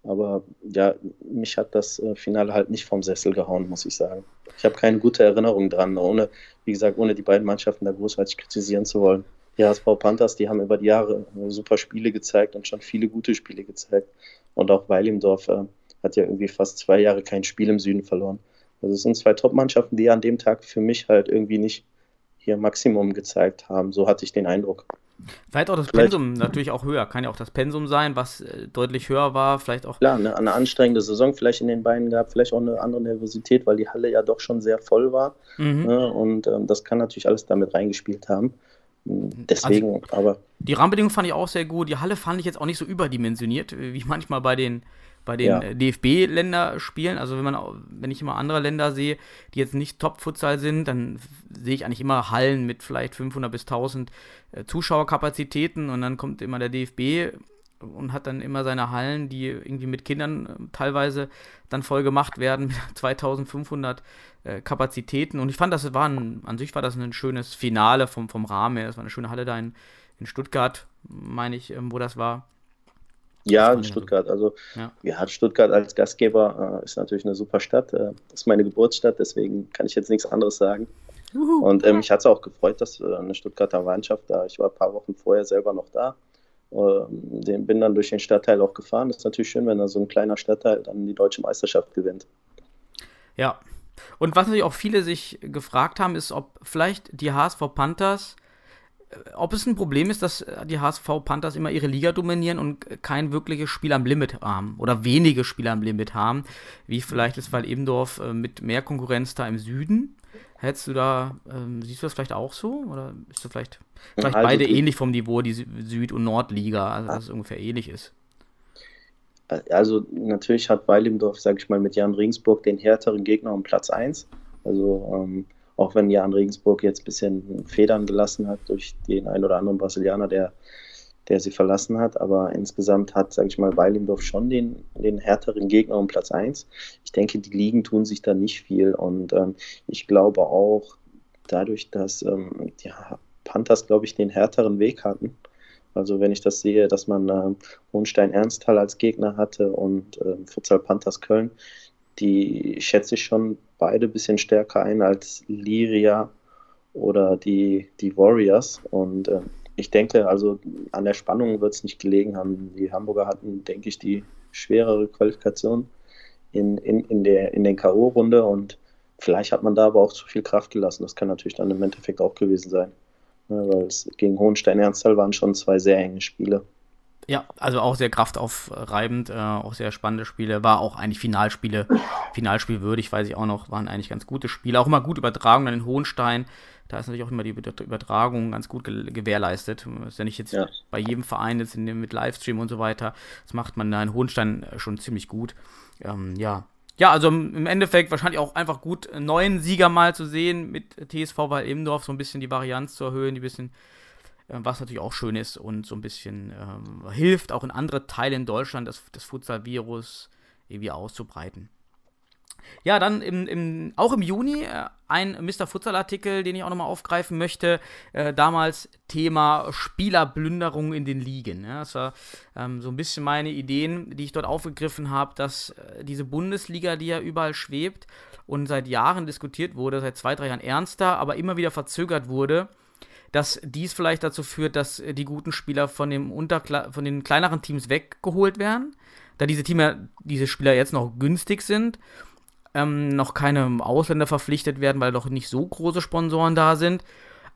aber ja, mich hat das äh, Finale halt nicht vom Sessel gehauen, muss ich sagen. Ich habe keine gute Erinnerung dran, ohne, wie gesagt, ohne die beiden Mannschaften da großartig kritisieren zu wollen. Die HSV Panthers, die haben über die Jahre äh, super Spiele gezeigt und schon viele gute Spiele gezeigt. Und auch Weilimdorf äh, hat ja irgendwie fast zwei Jahre kein Spiel im Süden verloren. Also es sind zwei Top-Mannschaften, die an dem Tag für mich halt irgendwie nicht ihr Maximum gezeigt haben. So hatte ich den Eindruck. Vielleicht auch das vielleicht, Pensum natürlich auch höher. Kann ja auch das Pensum sein, was äh, deutlich höher war. Vielleicht auch. Klar, ne, eine anstrengende Saison vielleicht in den Beinen gehabt, vielleicht auch eine andere Nervosität, weil die Halle ja doch schon sehr voll war. Mhm. Ne, und ähm, das kann natürlich alles damit reingespielt haben. Hm, deswegen, also, aber. Die Rahmenbedingungen fand ich auch sehr gut. Die Halle fand ich jetzt auch nicht so überdimensioniert, wie manchmal bei den bei den ja. Äh, DFB-Länderspielen. Also wenn man, wenn ich immer andere Länder sehe, die jetzt nicht Top-Futsal sind, dann sehe ich eigentlich immer Hallen mit vielleicht 500 bis 1000 äh, Zuschauerkapazitäten und dann kommt immer der DFB und hat dann immer seine Hallen, die irgendwie mit Kindern äh, teilweise dann voll gemacht werden, mit <laughs> 2500 äh, Kapazitäten. Und ich fand, das war ein, an sich war das ein schönes Finale vom, vom Rahmen her. Das war eine schöne Halle da in, in Stuttgart, meine ich, ähm, wo das war. Ja, in Stuttgart. Also ja. ja, Stuttgart als Gastgeber äh, ist natürlich eine super Stadt. Äh, ist meine Geburtsstadt, deswegen kann ich jetzt nichts anderes sagen. Uhu. Und ähm, mich hat es auch gefreut, dass äh, eine Stuttgarter Mannschaft da, ich war ein paar Wochen vorher selber noch da, äh, bin dann durch den Stadtteil auch gefahren. Das ist natürlich schön, wenn da so ein kleiner Stadtteil dann die deutsche Meisterschaft gewinnt. Ja. Und was natürlich auch viele sich gefragt haben, ist, ob vielleicht die HSV Panthers ob es ein Problem ist, dass die HSV Panthers immer ihre Liga dominieren und kein wirkliches Spiel am Limit haben oder wenige Spiele am Limit haben, wie vielleicht das Fall Ebendorf äh, mit mehr Konkurrenz da im Süden. Hättest du da, ähm, siehst du das vielleicht auch so? Oder ist du vielleicht, vielleicht also beide ähnlich vom Niveau, die Süd- und Nordliga, also dass es ungefähr ähnlich ist? Also natürlich hat Weilimdorf, sag ich mal, mit Jan Ringsburg den härteren Gegner um Platz 1. Also ähm, auch wenn Jan Regensburg jetzt ein bisschen Federn gelassen hat durch den ein oder anderen Brasilianer, der, der sie verlassen hat. Aber insgesamt hat, sage ich mal, Weilimdorf schon den, den härteren Gegner um Platz 1. Ich denke, die Ligen tun sich da nicht viel. Und ähm, ich glaube auch, dadurch, dass ähm, die Panthers, glaube ich, den härteren Weg hatten. Also wenn ich das sehe, dass man äh, Hohenstein Ernsthal als Gegner hatte und äh, Futsal Panthers Köln, die schätze ich schon beide ein bisschen stärker ein als Liria oder die, die Warriors. Und äh, ich denke, also an der Spannung wird es nicht gelegen haben. Die Hamburger hatten, denke ich, die schwerere Qualifikation in, in, in, der, in den K.O.-Runde und vielleicht hat man da aber auch zu viel Kraft gelassen. Das kann natürlich dann im Endeffekt auch gewesen sein. Ne, weil es gegen Hohenstein-Ernsthal waren schon zwei sehr enge Spiele. Ja, also auch sehr kraftaufreibend, äh, auch sehr spannende Spiele. War auch eigentlich Finalspiele, Finalspielwürdig, weiß ich auch noch, waren eigentlich ganz gute Spiele. Auch immer gut übertragen dann in Hohenstein. Da ist natürlich auch immer die Übertragung ganz gut ge gewährleistet. ist ja nicht jetzt ja. bei jedem Verein jetzt dem, mit Livestream und so weiter. Das macht man da in Hohenstein schon ziemlich gut. Ähm, ja. Ja, also im Endeffekt wahrscheinlich auch einfach gut, einen neuen Sieger mal zu sehen mit TSV Weil-Ebendorf, so ein bisschen die Varianz zu erhöhen, die bisschen äh, was natürlich auch schön ist und so ein bisschen ähm, hilft, auch in andere Teile in Deutschland das, das Futsal-Virus irgendwie auszubreiten. Ja, dann im, im, auch im Juni äh, ein Mr. Futsal-Artikel, den ich auch nochmal aufgreifen möchte. Äh, damals Thema Spielerblünderung in den Ligen. Ja, das war ähm, so ein bisschen meine Ideen, die ich dort aufgegriffen habe, dass äh, diese Bundesliga, die ja überall schwebt und seit Jahren diskutiert wurde, seit zwei, drei Jahren ernster, aber immer wieder verzögert wurde, dass dies vielleicht dazu führt, dass äh, die guten Spieler von, dem Unterkla von den kleineren Teams weggeholt werden, da diese Teams, diese Spieler jetzt noch günstig sind, ähm, noch keine Ausländer verpflichtet werden, weil doch nicht so große Sponsoren da sind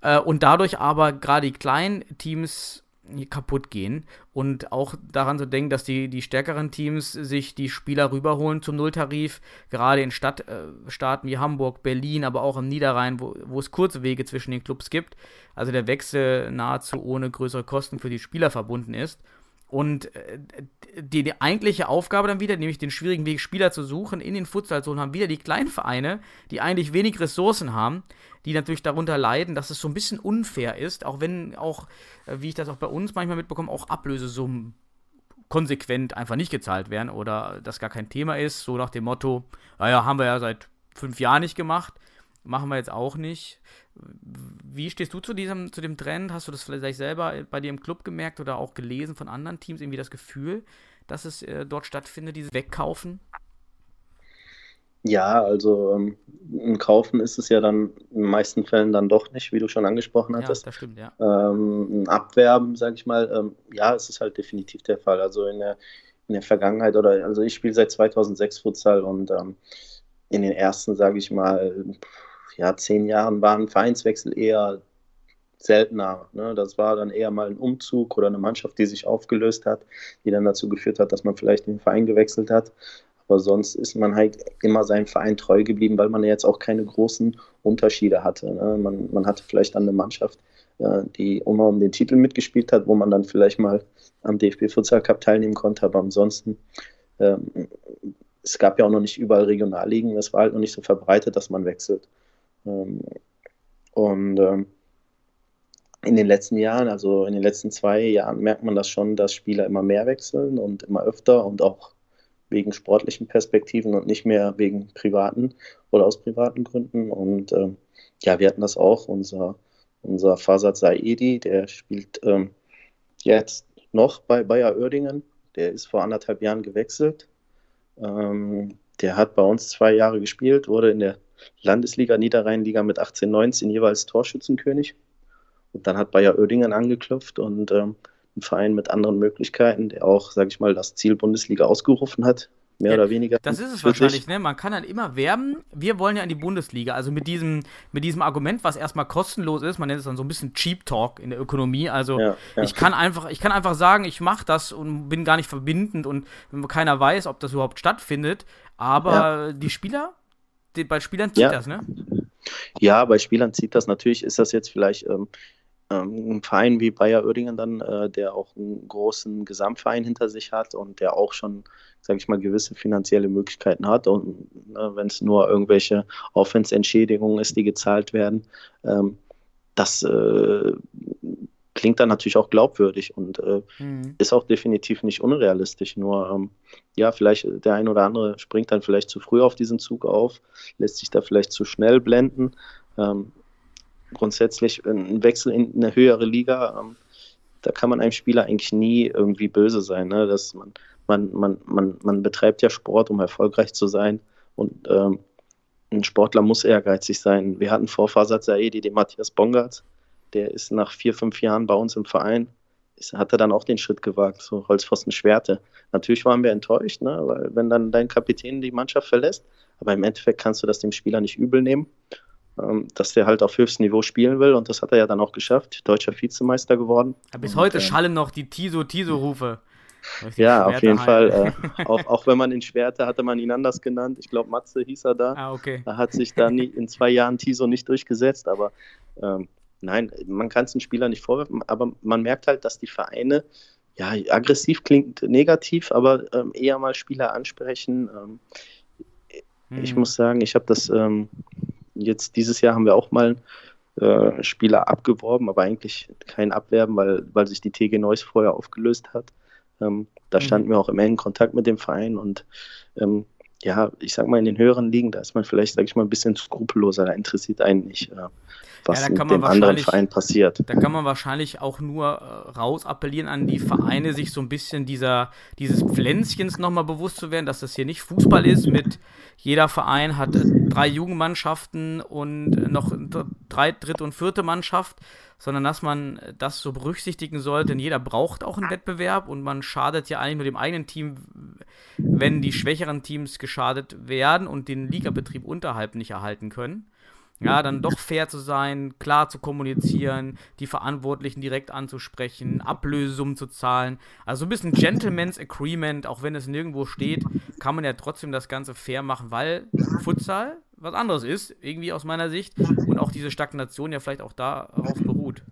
äh, und dadurch aber gerade die kleinen Teams kaputt gehen. Und auch daran zu denken, dass die, die stärkeren Teams sich die Spieler rüberholen zum Nulltarif, gerade in Stadtstaaten äh, wie Hamburg, Berlin, aber auch im Niederrhein, wo, wo es kurze Wege zwischen den Clubs gibt, also der Wechsel nahezu ohne größere Kosten für die Spieler verbunden ist. Und äh, die, die, eigentliche Aufgabe dann wieder, nämlich den schwierigen Weg, Spieler zu suchen in den Futsalzonen, haben wieder die kleinen Vereine, die eigentlich wenig Ressourcen haben, die natürlich darunter leiden, dass es so ein bisschen unfair ist, auch wenn auch, äh, wie ich das auch bei uns manchmal mitbekomme, auch Ablösesummen konsequent einfach nicht gezahlt werden oder das gar kein Thema ist, so nach dem Motto, naja, haben wir ja seit fünf Jahren nicht gemacht, machen wir jetzt auch nicht. Wie stehst du zu diesem, zu dem Trend? Hast du das vielleicht selber bei dir im Club gemerkt oder auch gelesen von anderen Teams, irgendwie das Gefühl, dass es äh, dort stattfindet, dieses Wegkaufen? Ja, also ähm, ein Kaufen ist es ja dann in den meisten Fällen dann doch nicht, wie du schon angesprochen hattest. Ja, das stimmt, ja. Ähm, ein Abwerben, sage ich mal, ähm, ja, es ist halt definitiv der Fall. Also in der, in der Vergangenheit oder, also ich spiele seit 2006 Futsal und ähm, in den ersten, sage ich mal, ja, zehn Jahren waren Vereinswechsel eher seltener. Ne? Das war dann eher mal ein Umzug oder eine Mannschaft, die sich aufgelöst hat, die dann dazu geführt hat, dass man vielleicht den Verein gewechselt hat. Aber sonst ist man halt immer seinem Verein treu geblieben, weil man ja jetzt auch keine großen Unterschiede hatte. Ne? Man, man hatte vielleicht dann eine Mannschaft, äh, die immer um den Titel mitgespielt hat, wo man dann vielleicht mal am DFB Futsal Cup teilnehmen konnte. Aber ansonsten, ähm, es gab ja auch noch nicht überall Regionalligen. Es war halt noch nicht so verbreitet, dass man wechselt. Ähm, und ähm, in den letzten Jahren, also in den letzten zwei Jahren, merkt man das schon, dass Spieler immer mehr wechseln und immer öfter und auch wegen sportlichen Perspektiven und nicht mehr wegen privaten oder aus privaten Gründen. Und ähm, ja, wir hatten das auch. Unser, unser Fasad Saidi, der spielt ähm, jetzt noch bei Bayer Oerdingen. Der ist vor anderthalb Jahren gewechselt. Ähm, der hat bei uns zwei Jahre gespielt, wurde in der Landesliga, Niederrheinliga mit 18, 19 jeweils Torschützenkönig. Und dann hat Bayer Oerdingen angeklopft und ähm, ein Verein mit anderen Möglichkeiten, der auch, sage ich mal, das Ziel Bundesliga ausgerufen hat, mehr ja, oder weniger. Das ist es wahrscheinlich, ne? Man kann dann immer werben, wir wollen ja in die Bundesliga. Also mit diesem, mit diesem Argument, was erstmal kostenlos ist, man nennt es dann so ein bisschen Cheap Talk in der Ökonomie. Also ja, ja. ich kann einfach, ich kann einfach sagen, ich mache das und bin gar nicht verbindend und keiner weiß, ob das überhaupt stattfindet. Aber die Spieler, bei Spielern zieht das, ne? Ja, bei Spielern zieht das natürlich, ist das jetzt vielleicht ähm, ähm, ein Verein wie Bayer Oerdingen dann, äh, der auch einen großen Gesamtverein hinter sich hat und der auch schon, sage ich mal, gewisse finanzielle Möglichkeiten hat. Und äh, wenn es nur irgendwelche Aufwandsentschädigungen ist, die gezahlt werden, ähm, das äh, klingt dann natürlich auch glaubwürdig und äh, mhm. ist auch definitiv nicht unrealistisch. Nur, ähm, ja, vielleicht der ein oder andere springt dann vielleicht zu früh auf diesen Zug auf, lässt sich da vielleicht zu schnell blenden. Ähm, grundsätzlich ein Wechsel in eine höhere Liga, ähm, da kann man einem Spieler eigentlich nie irgendwie böse sein. Ne? Dass man, man, man, man, man betreibt ja Sport, um erfolgreich zu sein und ähm, ein Sportler muss ehrgeizig sein. Wir hatten vor Fasad Saedi den Matthias Bongard, der ist nach vier, fünf Jahren bei uns im Verein, ist, hat er dann auch den Schritt gewagt, so Holzpfosten Schwerte. Natürlich waren wir enttäuscht, ne? weil wenn dann dein Kapitän die Mannschaft verlässt, aber im Endeffekt kannst du das dem Spieler nicht übel nehmen. ähm, dass der halt auf höchstem Niveau spielen will und das hat er ja dann auch geschafft, deutscher Vizemeister geworden. Ja, bis und, heute äh, schallen noch die Tiso-Tiso-Rufe. Ja, auf jeden Fall. Äh, auch, auch wenn man in Schwerte hatte man ihn anders genannt. Ich glaube, Matze hieß er da. Ah, okay. Da hat sich da nie, in zwei Jahren Tiso nicht durchgesetzt, aber ähm, nein, man kann es den Spieler nicht vorwerfen, aber man merkt halt, dass die Vereine, ja, aggressiv klingt negativ, aber ähm, eher mal Spieler ansprechen. Ähm, Ich Hm. muss sagen, ich habe das ähm, jetzt dieses Jahr haben wir auch mal äh, Spieler abgeworben, aber eigentlich kein Abwerben, weil, weil sich die TG Neuss vorher aufgelöst hat. Ähm, da Mhm. standen wir auch im engen Kontakt mit dem Verein und ähm, ja, ich sag mal, in den höheren Ligen, da ist man vielleicht, sag ich mal, ein bisschen skrupelloser, da interessiert einen nicht, äh, was da mit kann man dem anderen wahrscheinlich- Verein passiert. Da kann man wahrscheinlich auch nur äh, raus appellieren an die Vereine, sich so ein bisschen dieser, dieses Pflänzchens nochmal bewusst zu werden, dass das hier nicht Fußball ist mit jeder Verein hat drei Jugendmannschaften und noch dr- drei, dritte und vierte Mannschaft, sondern dass man das so berücksichtigen sollte, denn jeder braucht auch einen Wettbewerb und man schadet ja eigentlich nur dem eigenen Team, wenn die schwächeren Teams geschadet werden und den Ligabetrieb unterhalb nicht erhalten können. Ja, dann doch fair zu sein, klar zu kommunizieren, die Verantwortlichen direkt anzusprechen, Ablösesummen zu zahlen. Also ein bisschen Gentleman's Agreement, auch wenn es nirgendwo steht, kann man ja trotzdem das Ganze fair machen, weil Futsal was anderes ist, irgendwie aus meiner Sicht, und auch diese Stagnation ja vielleicht auch darauf beruht.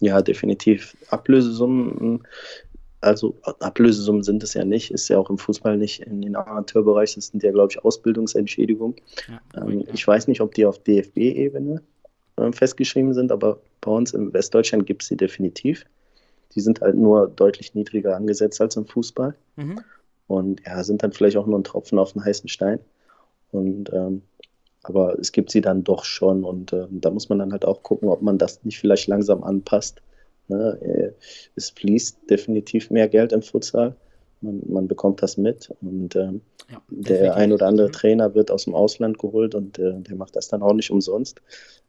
Ja, definitiv. Ablösesummen, also Ablösesummen sind es ja nicht, ist ja auch im Fußball nicht in den Amateurbereich, das sind ja, glaube ich, Ausbildungsentschädigungen. Ja, Ähm, ich weiß nicht, ob die auf DFB-Ebene ähm, festgeschrieben sind, aber bei uns in Westdeutschland gibt es sie definitiv. Die sind halt nur deutlich niedriger angesetzt als im Fußball mhm. und ja, sind dann vielleicht auch nur ein Tropfen auf den heißen Stein. Und ähm, aber es gibt sie dann doch schon und äh, da muss man dann halt auch gucken, ob man das nicht vielleicht langsam anpasst. Ne? Äh, Es fließt definitiv mehr Geld im Futsal. Man, man bekommt das mit und ähm, ja, der ein oder andere. Trainer wird aus dem Ausland geholt und äh, der macht das dann auch nicht umsonst.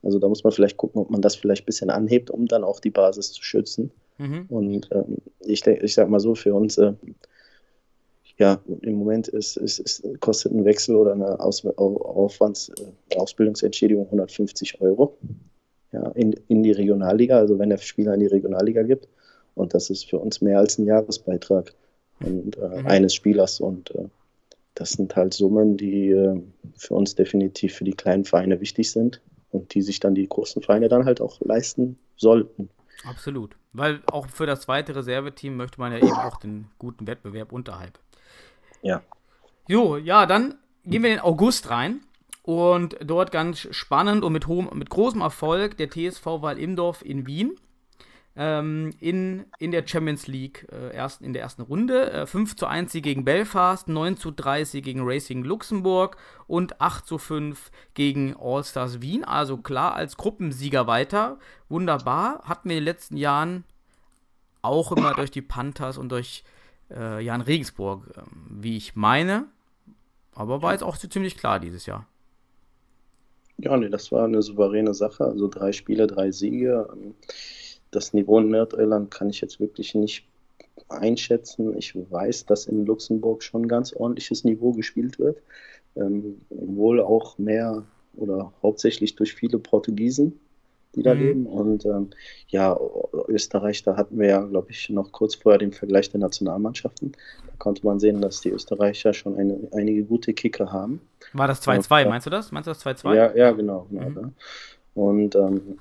Also da muss man vielleicht gucken, ob man das vielleicht ein bisschen anhebt, um dann auch die Basis zu schützen. Mhm. Und ähm, ich, ich sag mal so, für uns, äh, ja, im Moment ist, ist, ist, kostet ein Wechsel oder eine Aus Au- Aufwands äh, Ausbildungsentschädigung 150 Euro ja, in, in die Regionalliga, also wenn der Spieler in die Regionalliga gibt. Und das ist für uns mehr als ein Jahresbeitrag und, äh, Mhm. eines Spielers. Und äh, das sind halt Summen, die äh, für uns definitiv für die kleinen Vereine wichtig sind und die sich dann die großen Vereine dann halt auch leisten sollten. Absolut. Weil auch für das zweite Reserveteam möchte man ja eben auch den guten Wettbewerb unterhalb. Ja. Jo, ja, dann gehen wir in den August rein. Und dort ganz spannend und mit, hohem, mit großem Erfolg der TSV Wall-Imdorf in Wien. Ähm, in, in der Champions League äh, erst, in der ersten Runde. Äh, 5 zu 1 Sieg gegen Belfast, 9 zu 3 Sieg gegen Racing Luxemburg und 8 zu 5 gegen All-Stars Wien. Also klar als Gruppensieger weiter. Wunderbar. Hatten wir in den letzten Jahren auch immer durch die Panthers und durch äh, Jan Regensburg, ähm, wie ich meine. Aber war jetzt auch so ziemlich klar dieses Jahr. Ja, nee, das war eine souveräne Sache. Also drei Spiele, drei Siege. Ähm, Das Niveau in Nordirland kann ich jetzt wirklich nicht einschätzen. Ich weiß, dass in Luxemburg schon ganz ordentliches Niveau gespielt wird. Ähm, wohl auch mehr oder hauptsächlich durch viele Portugiesen, die da Mhm. leben. Und ähm, ja, Österreich, da hatten wir ja, glaube ich, noch kurz vorher den Vergleich der Nationalmannschaften. Da konnte man sehen, dass die Österreicher schon eine, einige gute Kicker haben. War das 2-2, Ja. meinst du das? Meinst du das 2-2? Ja, ja, genau. genau Mhm. ja. Und ähm,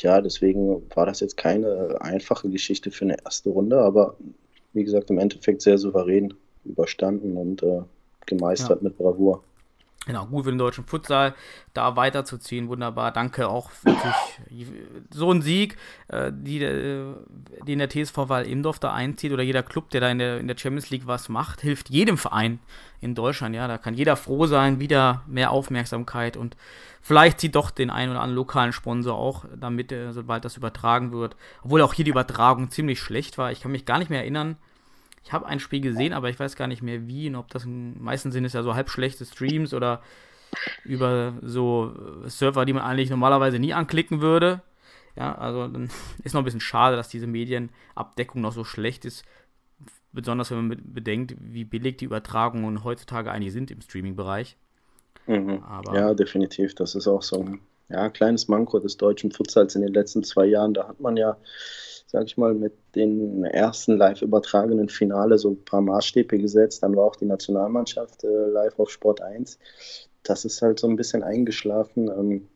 ja, deswegen war das jetzt keine einfache Geschichte für eine erste Runde, aber wie gesagt, im Endeffekt sehr souverän überstanden und äh, gemeistert mit Bravour. Genau, gut für den deutschen Futsal, da weiterzuziehen, wunderbar. Danke auch wirklich so ein Sieg, äh, die, äh, den der TSV Wahl Imdorf da einzieht oder jeder Club, der da in der, in der Champions League was macht, hilft jedem Verein in Deutschland. Ja, da kann jeder froh sein, wieder mehr Aufmerksamkeit und vielleicht zieht doch den einen oder anderen lokalen Sponsor auch damit, äh, sobald das übertragen wird. Obwohl auch hier die Übertragung ziemlich schlecht war. Ich kann mich gar nicht mehr erinnern. Ich habe ein Spiel gesehen, aber ich weiß gar nicht mehr wie und ob das ein, meistens sind es ja so halb schlechte Streams oder über so äh, Server, die man eigentlich normalerweise nie anklicken würde. Ja, also dann <laughs> ist noch ein bisschen schade, dass diese Medienabdeckung noch so schlecht ist. Besonders wenn man bedenkt, wie billig die Übertragungen heutzutage eigentlich sind im Streaming-Bereich. Mhm. Ja, definitiv. Das ist auch so ja, kleines Manko des deutschen Futsals in den letzten zwei Jahren. Da hat man ja, sag ich mal, mit den ersten live übertragenen Finale so ein paar Maßstäbe gesetzt. Dann war auch die Nationalmannschaft äh, live auf Sport 1. Das ist halt so ein bisschen eingeschlafen. Ähm,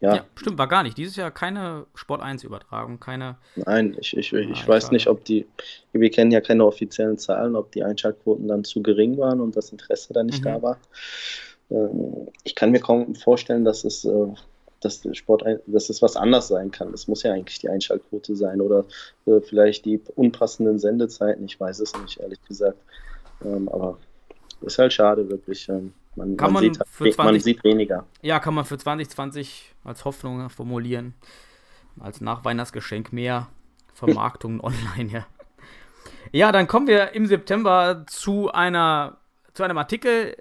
ja, Ja, stimmt, war gar nicht. Dieses Jahr keine Sport 1 Übertragung, keine. Nein, ich, ich, Ja, ich weiß nicht, ob die, wir kennen ja keine offiziellen Zahlen, ob die Einschaltquoten dann zu gering waren und das Interesse dann nicht Mhm. da war. Ähm, Ich kann mir kaum vorstellen, dass es, äh, dass Sport, dass es was anders sein kann. Es muss ja eigentlich die Einschaltquote sein oder äh, vielleicht die unpassenden Sendezeiten. Ich weiß es nicht, ehrlich gesagt. Ähm, Aber ist halt schade, wirklich. Ähm, Man, Kann man, man sieht, halt für we- 20 man sieht weniger. Ja, kann man für 2020 als Hoffnung formulieren. Als Nachweihnachtsgeschenk mehr Vermarktung <laughs> online, ja. Ja, dann kommen wir im September zu einer zu einem Artikel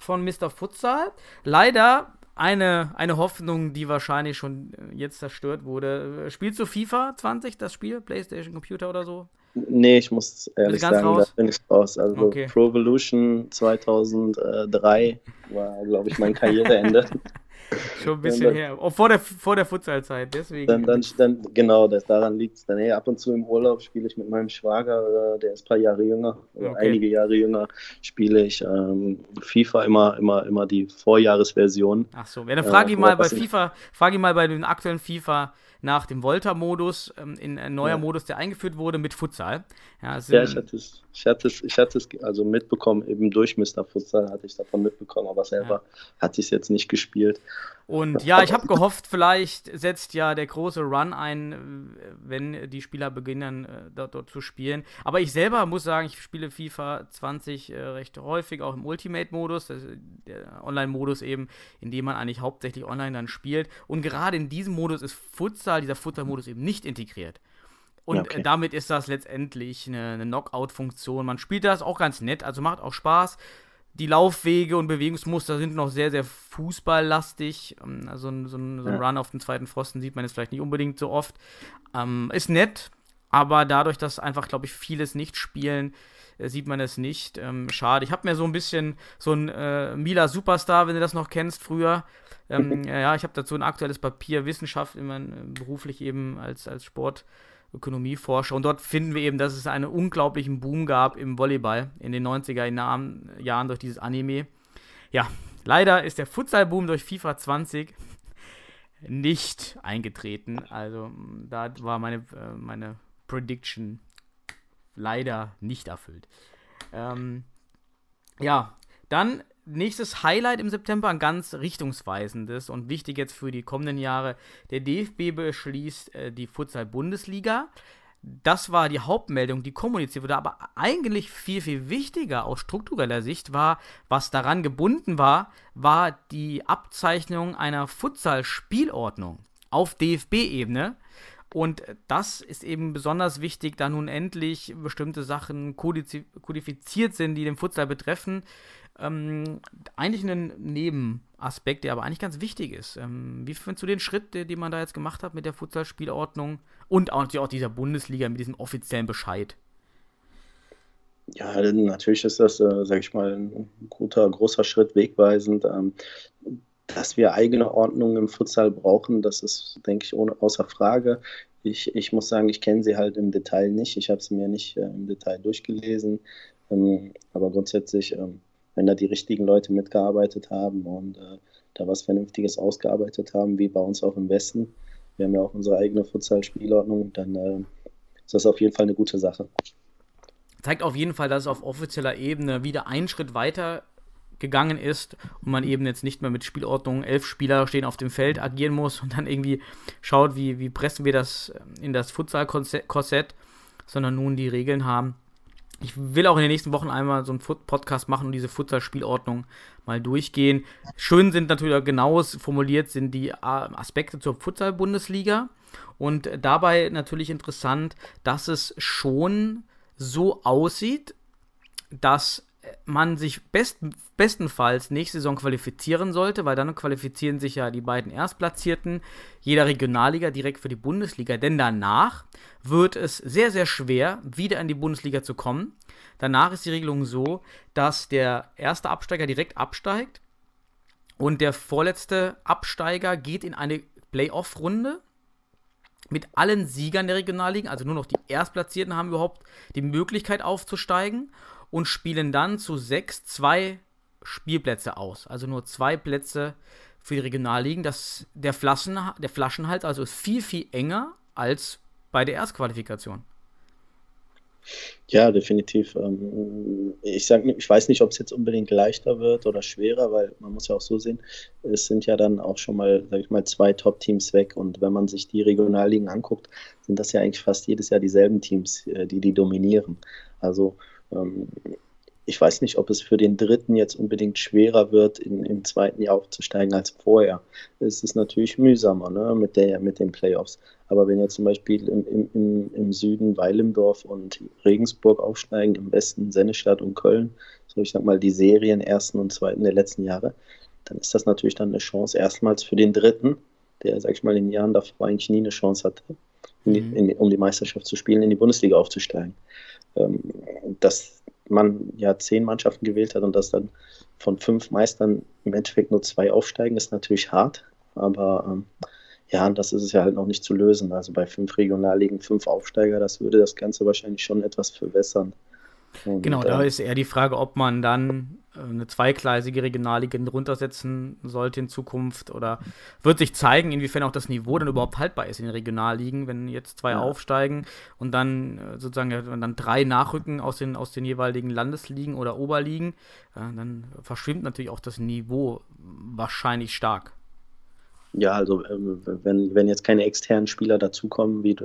von Mr. Futsal. Leider eine, eine Hoffnung, die wahrscheinlich schon äh, jetzt zerstört wurde. Spielst du FIFA 20, das Spiel? PlayStation Computer oder so? Nee, ich muss ehrlich ganz sagen, raus? da bin ich raus. Also Okay. Pro Evolution 2003 war, glaube ich, mein <laughs> Karriereende. Schon ein bisschen dann- her. Oh, vor der, vor der Futsalzeit, deswegen. dann, dann, dann, genau, das, daran liegt es dann. Hey, ab und zu im Urlaub spiele ich mit meinem Schwager, äh, der ist ein paar Jahre jünger, oder Okay. einige Jahre jünger, spiele ich ähm, FIFA immer, immer, immer die Vorjahresversion. Ach so, ja, dann Äh, frage ich mal bei FIFA, frage ich mal bei dem aktuellen FIFA nach dem Volta-Modus, ähm, in ein neuer Ja. Modus, der eingeführt wurde mit Futsal. Ja, Ja, ich hatte es, ich hatte es, ich hatte es also mitbekommen, eben durch Mr. Futsal hatte ich davon mitbekommen, aber selber hatte ich es jetzt nicht gespielt. Und ja, ich habe gehofft, vielleicht setzt ja der große Run ein, äh, wenn die Spieler beginnen, äh, dort, dort zu spielen. Aber ich selber muss sagen, ich spiele FIFA 20 äh, recht häufig, auch im Ultimate-Modus, der Online-Modus eben, in dem man eigentlich hauptsächlich online dann spielt. Und gerade in diesem Modus ist Futsal, dieser Futsal-Modus eben nicht integriert. Und Ja, okay. äh, damit ist das letztendlich eine, eine Knockout-Funktion. Man spielt das auch ganz nett, also macht auch Spaß. Die Laufwege und Bewegungsmuster sind noch sehr, sehr fußballlastig. Ähm, Also so ein, so ein Ja. Run auf den zweiten Pfosten sieht man jetzt vielleicht nicht unbedingt so oft. Ähm, ist nett, aber dadurch, dass einfach, glaube ich, vieles nicht spielen, äh, sieht man es nicht. Ähm, schade. Ich habe mir so ein bisschen so ein äh, Mila Superstar, wenn du das noch kennst, früher. Ähm, <laughs> ja, ich habe dazu ein aktuelles Papier Wissenschaft, immer äh, beruflich eben als, als Sportökonomieforscher. Und dort finden wir eben, dass es einen unglaublichen Boom gab im Volleyball in den 90er Jahren, durch dieses Anime. Ja, leider ist der Futsal-Boom durch FIFA 20 nicht eingetreten. Also mh, da war meine, äh, meine Prediction leider nicht erfüllt. Ähm, ja, dann nächstes Highlight im September, ein ganz richtungsweisendes und wichtig jetzt für die kommenden Jahre. Der DFB beschließt äh, die Futsal-Bundesliga. Das war die Hauptmeldung, die kommuniziert wurde. Aber eigentlich viel, viel wichtiger aus struktureller Sicht war, was daran gebunden war, war die Abzeichnung einer Futsal-Spielordnung auf DFB-Ebene. Und das ist eben besonders wichtig, da nun endlich bestimmte Sachen kodifiziert sind, die den Futsal betreffen. Ähm, eigentlich ein Nebenaspekt, der aber eigentlich ganz wichtig ist. Ähm, wie findest du den Schritt, den, den man da jetzt gemacht hat mit der Futsal-Spielordnung und auch, natürlich auch dieser Bundesliga mit diesem offiziellen Bescheid? Ja, natürlich ist das, äh, sage ich mal, ein guter, großer Schritt wegweisend. Ähm, dass wir eigene Ordnungen im Futsal brauchen, das ist, denke ich, ohne, außer Frage. Ich, ich muss sagen, ich kenne sie halt im Detail nicht. Ich habe sie mir nicht äh, im Detail durchgelesen. Ähm, aber grundsätzlich, ähm, wenn da die richtigen Leute mitgearbeitet haben und äh, da was Vernünftiges ausgearbeitet haben, wie bei uns auch im Westen, wir haben ja auch unsere eigene Futsal-Spielordnung, dann äh, ist das auf jeden Fall eine gute Sache. zeigt auf jeden Fall, dass es auf offizieller Ebene wieder einen Schritt weiter gegangen ist und man eben jetzt nicht mehr mit Spielordnung, elf Spieler stehen auf dem Feld, agieren muss und dann irgendwie schaut, wie, wie pressen wir das in das Futsal-Korsett, sondern nun die Regeln haben. Ich will auch in den nächsten Wochen einmal so einen Podcast machen und diese Futsal-Spielordnung mal durchgehen. Schön sind natürlich auch genau formuliert sind die äh, Aspekte zur Futsal-Bundesliga und dabei natürlich interessant, dass es schon so aussieht, dass man sich best, bestenfalls nächste Saison qualifizieren sollte, weil dann qualifizieren sich ja die beiden Erstplatzierten jeder Regionalliga direkt für die Bundesliga. Denn danach wird es sehr, sehr schwer, wieder in die Bundesliga zu kommen. Danach ist die Regelung so, dass der erste Absteiger direkt absteigt Und der vorletzte Absteiger geht in eine Playoff-Runde mit allen Siegern der Regionalligen. Also nur noch die Erstplatzierten haben überhaupt die Möglichkeit aufzusteigen und spielen dann zu sechs zwei Spielplätze aus. Also nur zwei Plätze für die Regionalligen. Das, der, Flaschen, der Flaschenhals also ist viel, viel enger als bei der Erstqualifikation. Ja, definitiv. Ähm, ich sag, ich weiß nicht, ob es jetzt unbedingt leichter wird oder schwerer, weil man muss ja auch so sehen, es sind ja dann auch schon mal, sag ich mal, zwei Top-Teams weg. Und wenn man sich die Regionalligen anguckt, sind das ja eigentlich fast jedes Jahr dieselben Teams, äh, die die dominieren. Also ich weiß nicht, ob es für den dritten jetzt unbedingt schwerer wird, in, im zweiten Jahr aufzusteigen als vorher. Es ist natürlich mühsamer ne, mit, der, mit den Playoffs. Aber wenn jetzt zum Beispiel im, im, im Süden Weilimdorf und Regensburg aufsteigen, im Westen Sennestadt und Köln, so ich sag mal die Serien ersten und zweiten der letzten Jahre, dann ist das natürlich dann eine Chance erstmals für den dritten, der, sag ich mal, in den Jahren davor eigentlich nie eine Chance hatte, in die, mhm. in, um die Meisterschaft zu spielen, in die Bundesliga aufzusteigen. Ähm, das, man ja zehn Mannschaften gewählt hat und dass dann von fünf Meistern im Endeffekt nur zwei aufsteigen, ist natürlich hart. Aber ähm, ja, das ist es ja halt noch nicht zu lösen. Also bei fünf Regionalligen, fünf Aufsteiger, das würde das Ganze wahrscheinlich schon etwas verwässern. Genau, da äh, ist eher die Frage, ob man dann äh, eine zweigleisige Regionalliga runtersetzen sollte in Zukunft oder wird sich zeigen, inwiefern auch das Niveau dann überhaupt haltbar ist in den Regionalligen, wenn jetzt zwei ja. aufsteigen und dann äh, sozusagen dann drei nachrücken aus den, aus den jeweiligen Landesligen oder Oberligen, dann verschwimmt natürlich auch das Niveau wahrscheinlich stark. Ja, also ähm, wenn, wenn jetzt keine externen Spieler dazukommen, wie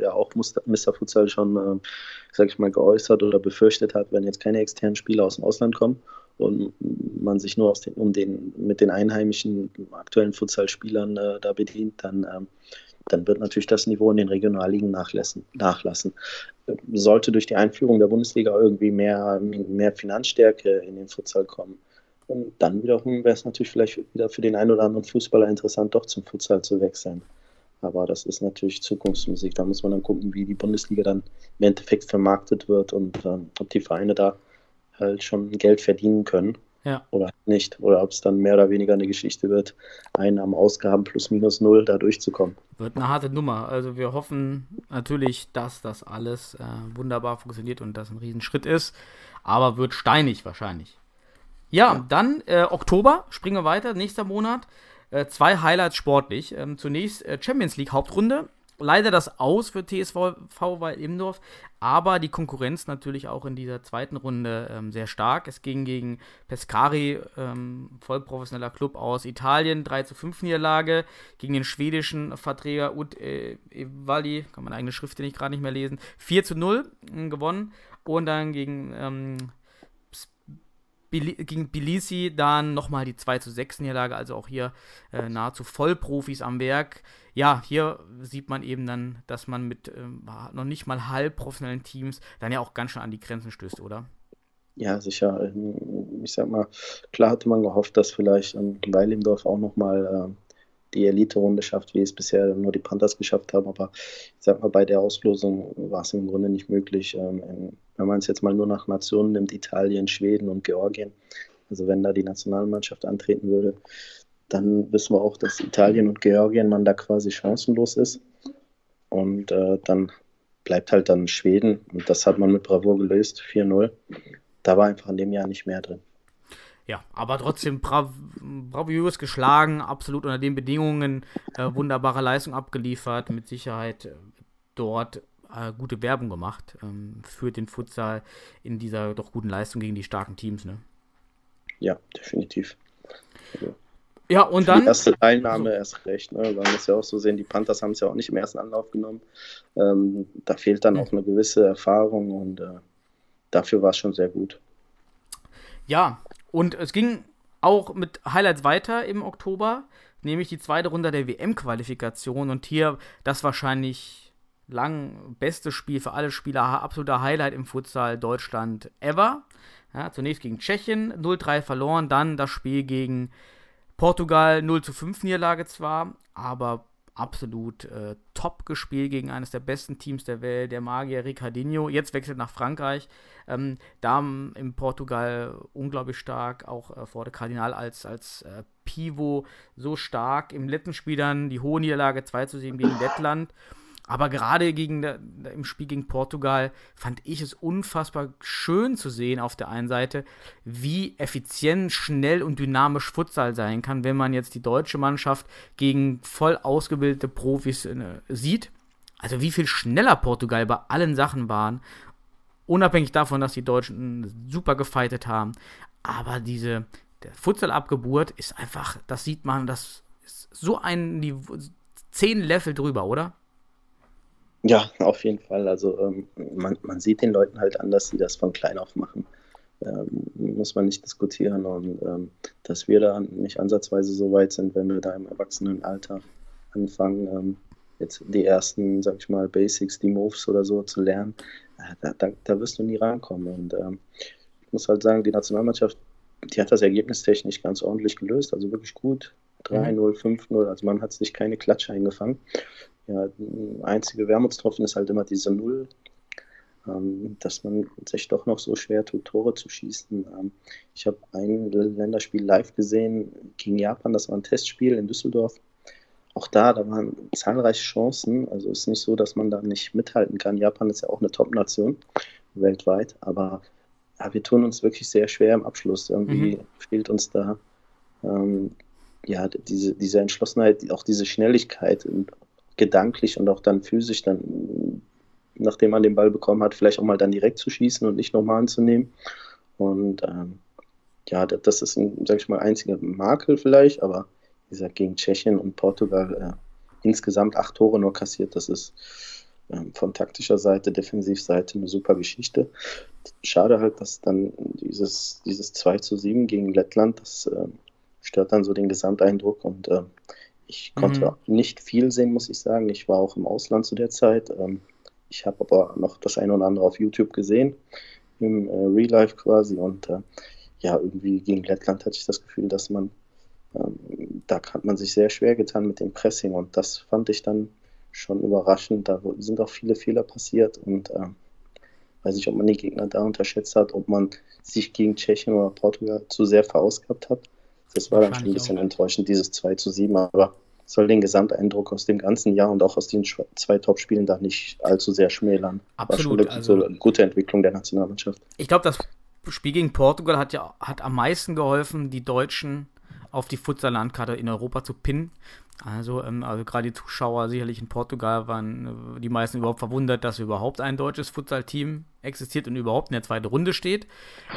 ja auch Mr. Futsal schon, äh, sag ich mal, geäußert oder befürchtet hat, wenn jetzt keine externen Spieler aus dem Ausland kommen und man sich nur den, um den, mit den einheimischen aktuellen Futsal-Spielern äh, da bedient, dann, ähm, dann wird natürlich das Niveau in den Regionalligen nachlassen. nachlassen. Sollte durch die Einführung der Bundesliga irgendwie mehr, mehr Finanzstärke in den Futsal kommen, und dann wiederum wäre es natürlich vielleicht wieder für den einen oder anderen Fußballer interessant, doch zum Futsal zu wechseln. Aber das ist natürlich Zukunftsmusik. Da muss man dann gucken, wie die Bundesliga dann im Endeffekt vermarktet wird und ähm, ob die Vereine da halt schon Geld verdienen können ja. oder nicht. Oder ob es dann mehr oder weniger eine Geschichte wird, Einnahmen, Ausgaben plus minus null da durchzukommen. Wird eine harte Nummer. Also wir hoffen natürlich, dass das alles äh, wunderbar funktioniert und das ein Riesenschritt ist. Aber wird steinig wahrscheinlich. Ja, dann äh, Oktober, springen wir weiter, nächster Monat. Äh, zwei Highlights sportlich. Ähm, zunächst äh, Champions League Hauptrunde. Leider das Aus für TSV Weil Imdorf, aber die Konkurrenz natürlich auch in dieser zweiten Runde ähm, sehr stark. Es ging gegen Pescari, ähm, vollprofessioneller Club aus Italien, 3 zu 5 Niederlage, gegen den schwedischen Vertreter Ut äh, Evali, kann man eigene Schrift nicht gerade nicht mehr lesen, 4 zu 0 äh, gewonnen und dann gegen ähm, gegen Bilisi dann nochmal die 2 zu 6 Niederlage, also auch hier äh, nahezu Vollprofis am Werk. Ja, hier sieht man eben dann, dass man mit ähm, noch nicht mal halb professionellen Teams dann ja auch ganz schön an die Grenzen stößt, oder? Ja, sicher. Ähm, ich sag mal, klar hatte man gehofft, dass vielleicht ähm, Weilimdorf auch nochmal äh, die Elite-Runde schafft, wie es bisher nur die Panthers geschafft haben. Aber ich sag mal, bei der Auslosung war es im Grunde nicht möglich. Ähm, wenn man es jetzt mal nur nach Nationen nimmt, Italien, Schweden und Georgien, also wenn da die Nationalmannschaft antreten würde, dann wissen wir auch, dass Italien und Georgien man da quasi chancenlos ist. Und äh, dann bleibt halt dann Schweden. Und das hat man mit Bravour gelöst, 4-0. Da war einfach in dem Jahr nicht mehr drin. Ja, aber trotzdem brav bravourös geschlagen, absolut unter den Bedingungen, äh, wunderbare Leistung abgeliefert, mit Sicherheit äh, dort äh, gute Werbung gemacht ähm, für den Futsal in dieser doch guten Leistung gegen die starken Teams. Ne? Ja, definitiv. Also, ja, und dann. Die erste Teilnahme also, erst recht. Ne? Man muss ja auch so sehen, die Panthers haben es ja auch nicht im ersten Anlauf genommen. Ähm, da fehlt dann auch eine gewisse Erfahrung und äh, dafür war es schon sehr gut. Ja, und es ging auch mit Highlights weiter im Oktober, nämlich die zweite Runde der WM-Qualifikation. Und hier das wahrscheinlich lang beste Spiel für alle Spieler, absoluter Highlight im Futsal Deutschland ever. Ja, zunächst gegen Tschechien 0-3 verloren, dann das Spiel gegen Portugal 0 5 Niederlage zwar, aber absolut äh, top gespielt gegen eines der besten Teams der Welt, der Magier Ricardinho. Jetzt wechselt nach Frankreich. Ähm, da in Portugal unglaublich stark, auch äh, vor der Kardinal als, als äh, Pivot so stark. Im letzten Spiel dann die hohe Niederlage 2 zu 7 gegen Lettland. Aber gerade gegen der, im Spiel gegen Portugal fand ich es unfassbar schön zu sehen auf der einen Seite, wie effizient, schnell und dynamisch Futsal sein kann, wenn man jetzt die deutsche Mannschaft gegen voll ausgebildete Profis äh, sieht. Also wie viel schneller Portugal bei allen Sachen waren. Unabhängig davon, dass die Deutschen super gefeitet haben. Aber diese Futsal-Abgeburt ist einfach, das sieht man, das ist so ein Niveau, zehn Level drüber, oder? Ja, auf jeden Fall. Also ähm, man, man sieht den Leuten halt an, dass sie das von klein auf machen. Ähm, muss man nicht diskutieren. Und ähm, dass wir da nicht ansatzweise so weit sind, wenn wir da im Erwachsenenalter anfangen, ähm, jetzt die ersten, sag ich mal, Basics, die Moves oder so zu lernen, äh, da, da, da, wirst du nie rankommen. Und ähm, ich muss halt sagen, die Nationalmannschaft, die hat das ergebnistechnisch ganz ordentlich gelöst, also wirklich gut. 3-0, 5-0, mhm. also man hat sich keine Klatsche eingefangen ja, einzige Wermutstropfen ist halt immer diese Null, ähm, dass man sich doch noch so schwer tut, Tore zu schießen. Ähm, ich habe ein Länderspiel live gesehen gegen Japan, das war ein Testspiel in Düsseldorf. Auch da, da waren zahlreiche Chancen. Also es ist nicht so, dass man da nicht mithalten kann. Japan ist ja auch eine Top-Nation weltweit, aber ja, wir tun uns wirklich sehr schwer im Abschluss. Irgendwie mhm. fehlt uns da ähm, ja, diese, diese Entschlossenheit, auch diese Schnelligkeit gedanklich und auch dann physisch dann, nachdem man den Ball bekommen hat, vielleicht auch mal dann direkt zu schießen und nicht nochmal anzunehmen. Und ähm, ja, das ist ein, sag ich mal, einziger Makel vielleicht, aber wie gesagt, gegen Tschechien und Portugal äh, insgesamt acht Tore nur kassiert, das ist ähm, von taktischer Seite, Defensivseite eine super Geschichte. Schade halt, dass dann dieses, dieses 2 zu 7 gegen Lettland, das äh, stört dann so den Gesamteindruck und äh, ich konnte mhm. nicht viel sehen, muss ich sagen. Ich war auch im Ausland zu der Zeit. Ähm, ich habe aber noch das eine oder andere auf YouTube gesehen, im äh, Real Life quasi. Und äh, ja, irgendwie gegen Lettland hatte ich das Gefühl, dass man, ähm, da hat man sich sehr schwer getan mit dem Pressing. Und das fand ich dann schon überraschend. Da sind auch viele Fehler passiert. Und äh, weiß nicht, ob man die Gegner da unterschätzt hat, ob man sich gegen Tschechien oder Portugal zu sehr verausgabt hat. Das war dann schon ein bisschen auch. enttäuschend, dieses 2 zu 7, aber soll den Gesamteindruck aus dem ganzen Jahr und auch aus den zwei Topspielen da nicht allzu sehr schmälern. Absolut. War schon eine also, gute Entwicklung der Nationalmannschaft. Ich glaube, das Spiel gegen Portugal hat ja hat am meisten geholfen, die Deutschen auf die Futsal-Landkarte in Europa zu pinnen. Also, ähm, also gerade die Zuschauer sicherlich in Portugal waren äh, die meisten überhaupt verwundert, dass überhaupt ein deutsches Futsal-Team existiert und überhaupt in der zweiten Runde steht.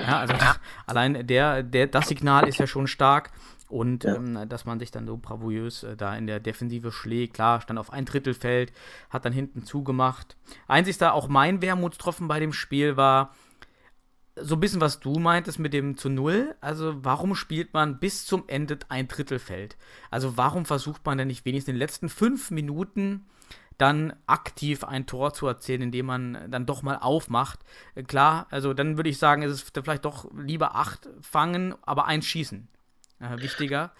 Ja, also ja. <laughs> allein der, der, das Signal ist ja schon stark. Und ja. ähm, dass man sich dann so bravourös äh, da in der Defensive schlägt. Klar, stand auf ein Drittelfeld, hat dann hinten zugemacht. Einzigster auch mein Wermutstropfen bei dem Spiel war, so ein bisschen, was du meintest mit dem zu Null. Also, warum spielt man bis zum Ende ein Drittelfeld? Also, warum versucht man denn nicht wenigstens in den letzten fünf Minuten dann aktiv ein Tor zu erzielen, indem man dann doch mal aufmacht? Äh, klar, also dann würde ich sagen, ist es vielleicht doch lieber acht fangen, aber eins schießen. Äh, wichtiger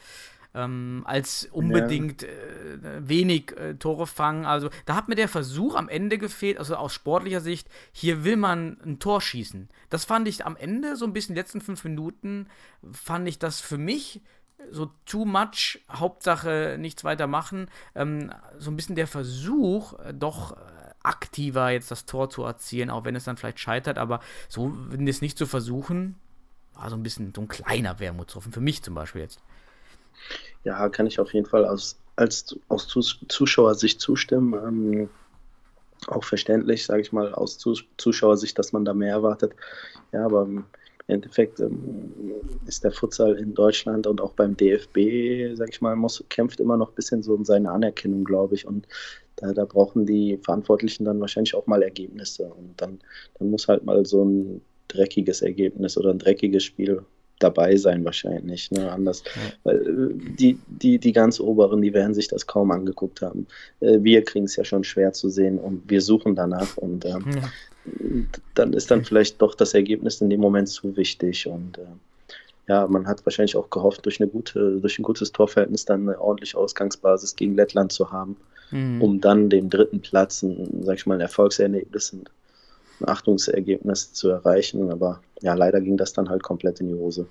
ähm, als unbedingt ja. äh, wenig äh, Tore fangen. Also da hat mir der Versuch am Ende gefehlt, also aus sportlicher Sicht, hier will man ein Tor schießen. Das fand ich am Ende, so ein bisschen die letzten fünf Minuten, fand ich das für mich so too much, Hauptsache nichts weiter machen. Ähm, so ein bisschen der Versuch, äh, doch aktiver jetzt das Tor zu erzielen, auch wenn es dann vielleicht scheitert, aber so es nicht zu versuchen, war so ein bisschen so ein kleiner Wermutstropfen, für mich zum Beispiel jetzt. Ja, kann ich auf jeden Fall aus, als, aus Zuschauersicht zustimmen. Ähm, auch verständlich, sage ich mal, aus Zuschauersicht, dass man da mehr erwartet. Ja, aber im Endeffekt ähm, ist der Futsal in Deutschland und auch beim DFB, sage ich mal, muss, kämpft immer noch ein bisschen so um seine Anerkennung, glaube ich. Und da, da, brauchen die Verantwortlichen dann wahrscheinlich auch mal Ergebnisse. Und dann, dann muss halt mal so ein dreckiges Ergebnis oder ein dreckiges Spiel dabei sein wahrscheinlich, ne? Anders. Weil äh, die, die, die ganz Oberen, die werden sich das kaum angeguckt haben. Äh, wir kriegen es ja schon schwer zu sehen und wir suchen danach und ähm, ja. dann ist dann vielleicht doch das Ergebnis in dem Moment zu wichtig und äh, ja, man hat wahrscheinlich auch gehofft, durch, eine gute, durch ein gutes Torverhältnis dann eine ordentliche Ausgangsbasis gegen Lettland zu haben, mhm. um dann den dritten Platz, ein, sag ich mal, ein Erfolgserlebnis, ein Achtungsergebnis zu erreichen. Aber ja, leider ging das dann halt komplett in die Hose.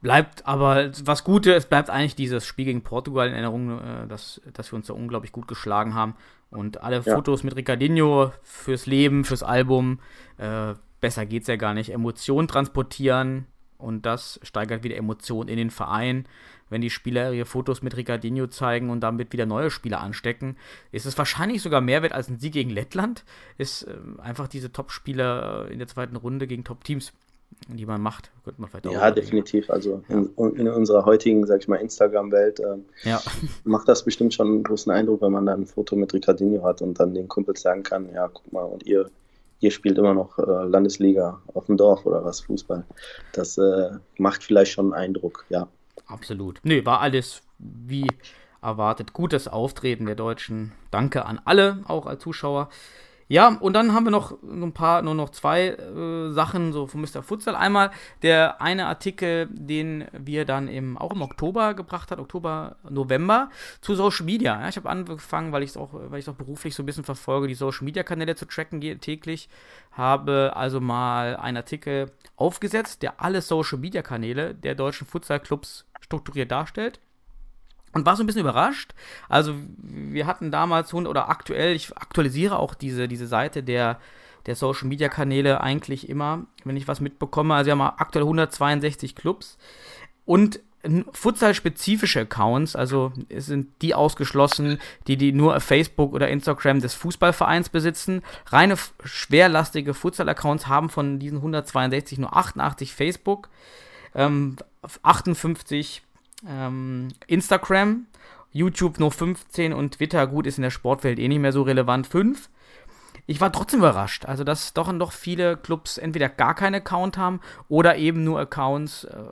Bleibt aber was Gute, es bleibt eigentlich dieses Spiel gegen Portugal in Erinnerung, äh, dass, dass wir uns da unglaublich gut geschlagen haben. Und alle ja. Fotos mit Ricardinho fürs Leben, fürs Album, äh, besser geht's ja gar nicht. Emotionen transportieren und das steigert wieder Emotionen in den Verein. Wenn die Spieler ihre Fotos mit Ricardinho zeigen und damit wieder neue Spieler anstecken, ist es wahrscheinlich sogar mehr wert als ein Sieg gegen Lettland. Ist äh, einfach diese Top-Spieler in der zweiten Runde gegen Top-Teams die man macht, könnte man vielleicht auch. Ja, definitiv. Also ja. In, in, unserer heutigen, sag ich mal, Instagram-Welt ähm, ja. macht das bestimmt schon einen großen Eindruck, wenn man dann ein Foto mit Ricardinho hat und dann den Kumpels sagen kann, ja, guck mal, und ihr, ihr spielt immer noch äh, Landesliga auf dem Dorf oder was, Fußball. Das äh, macht vielleicht schon einen Eindruck, ja. Absolut. Nee, war alles wie erwartet. Gutes Auftreten der Deutschen. Danke an alle, auch als Zuschauer. Ja, und dann haben wir noch ein paar, nur noch zwei äh, Sachen so von Mr. Futsal. Einmal der eine Artikel, den wir dann im, auch im Oktober gebracht hat, Oktober, November, zu Social Media. Ja, ich habe angefangen, weil ich es auch, weil ich auch beruflich so ein bisschen verfolge, die Social Media Kanäle zu tracken täglich. Habe also mal einen Artikel aufgesetzt, der alle Social Media Kanäle der deutschen Futsal Clubs strukturiert darstellt und war so ein bisschen überrascht. Also wir hatten damals oder aktuell, ich aktualisiere auch diese, diese Seite der, der Social Media Kanäle eigentlich immer, wenn ich was mitbekomme. Also wir haben aktuell 162 Clubs und Futsal-spezifische Accounts, also sind die ausgeschlossen, die die nur Facebook oder Instagram des Fußballvereins besitzen. Reine schwerlastige Futsal-Accounts haben von diesen 162 nur 88 Facebook, ähm, 58 ähm, Instagram, YouTube nur 15 und Twitter, gut, ist in der Sportwelt eh nicht mehr so relevant, 5. Ich war trotzdem überrascht, also dass doch und doch viele Clubs entweder gar keinen Account haben oder eben nur Accounts äh,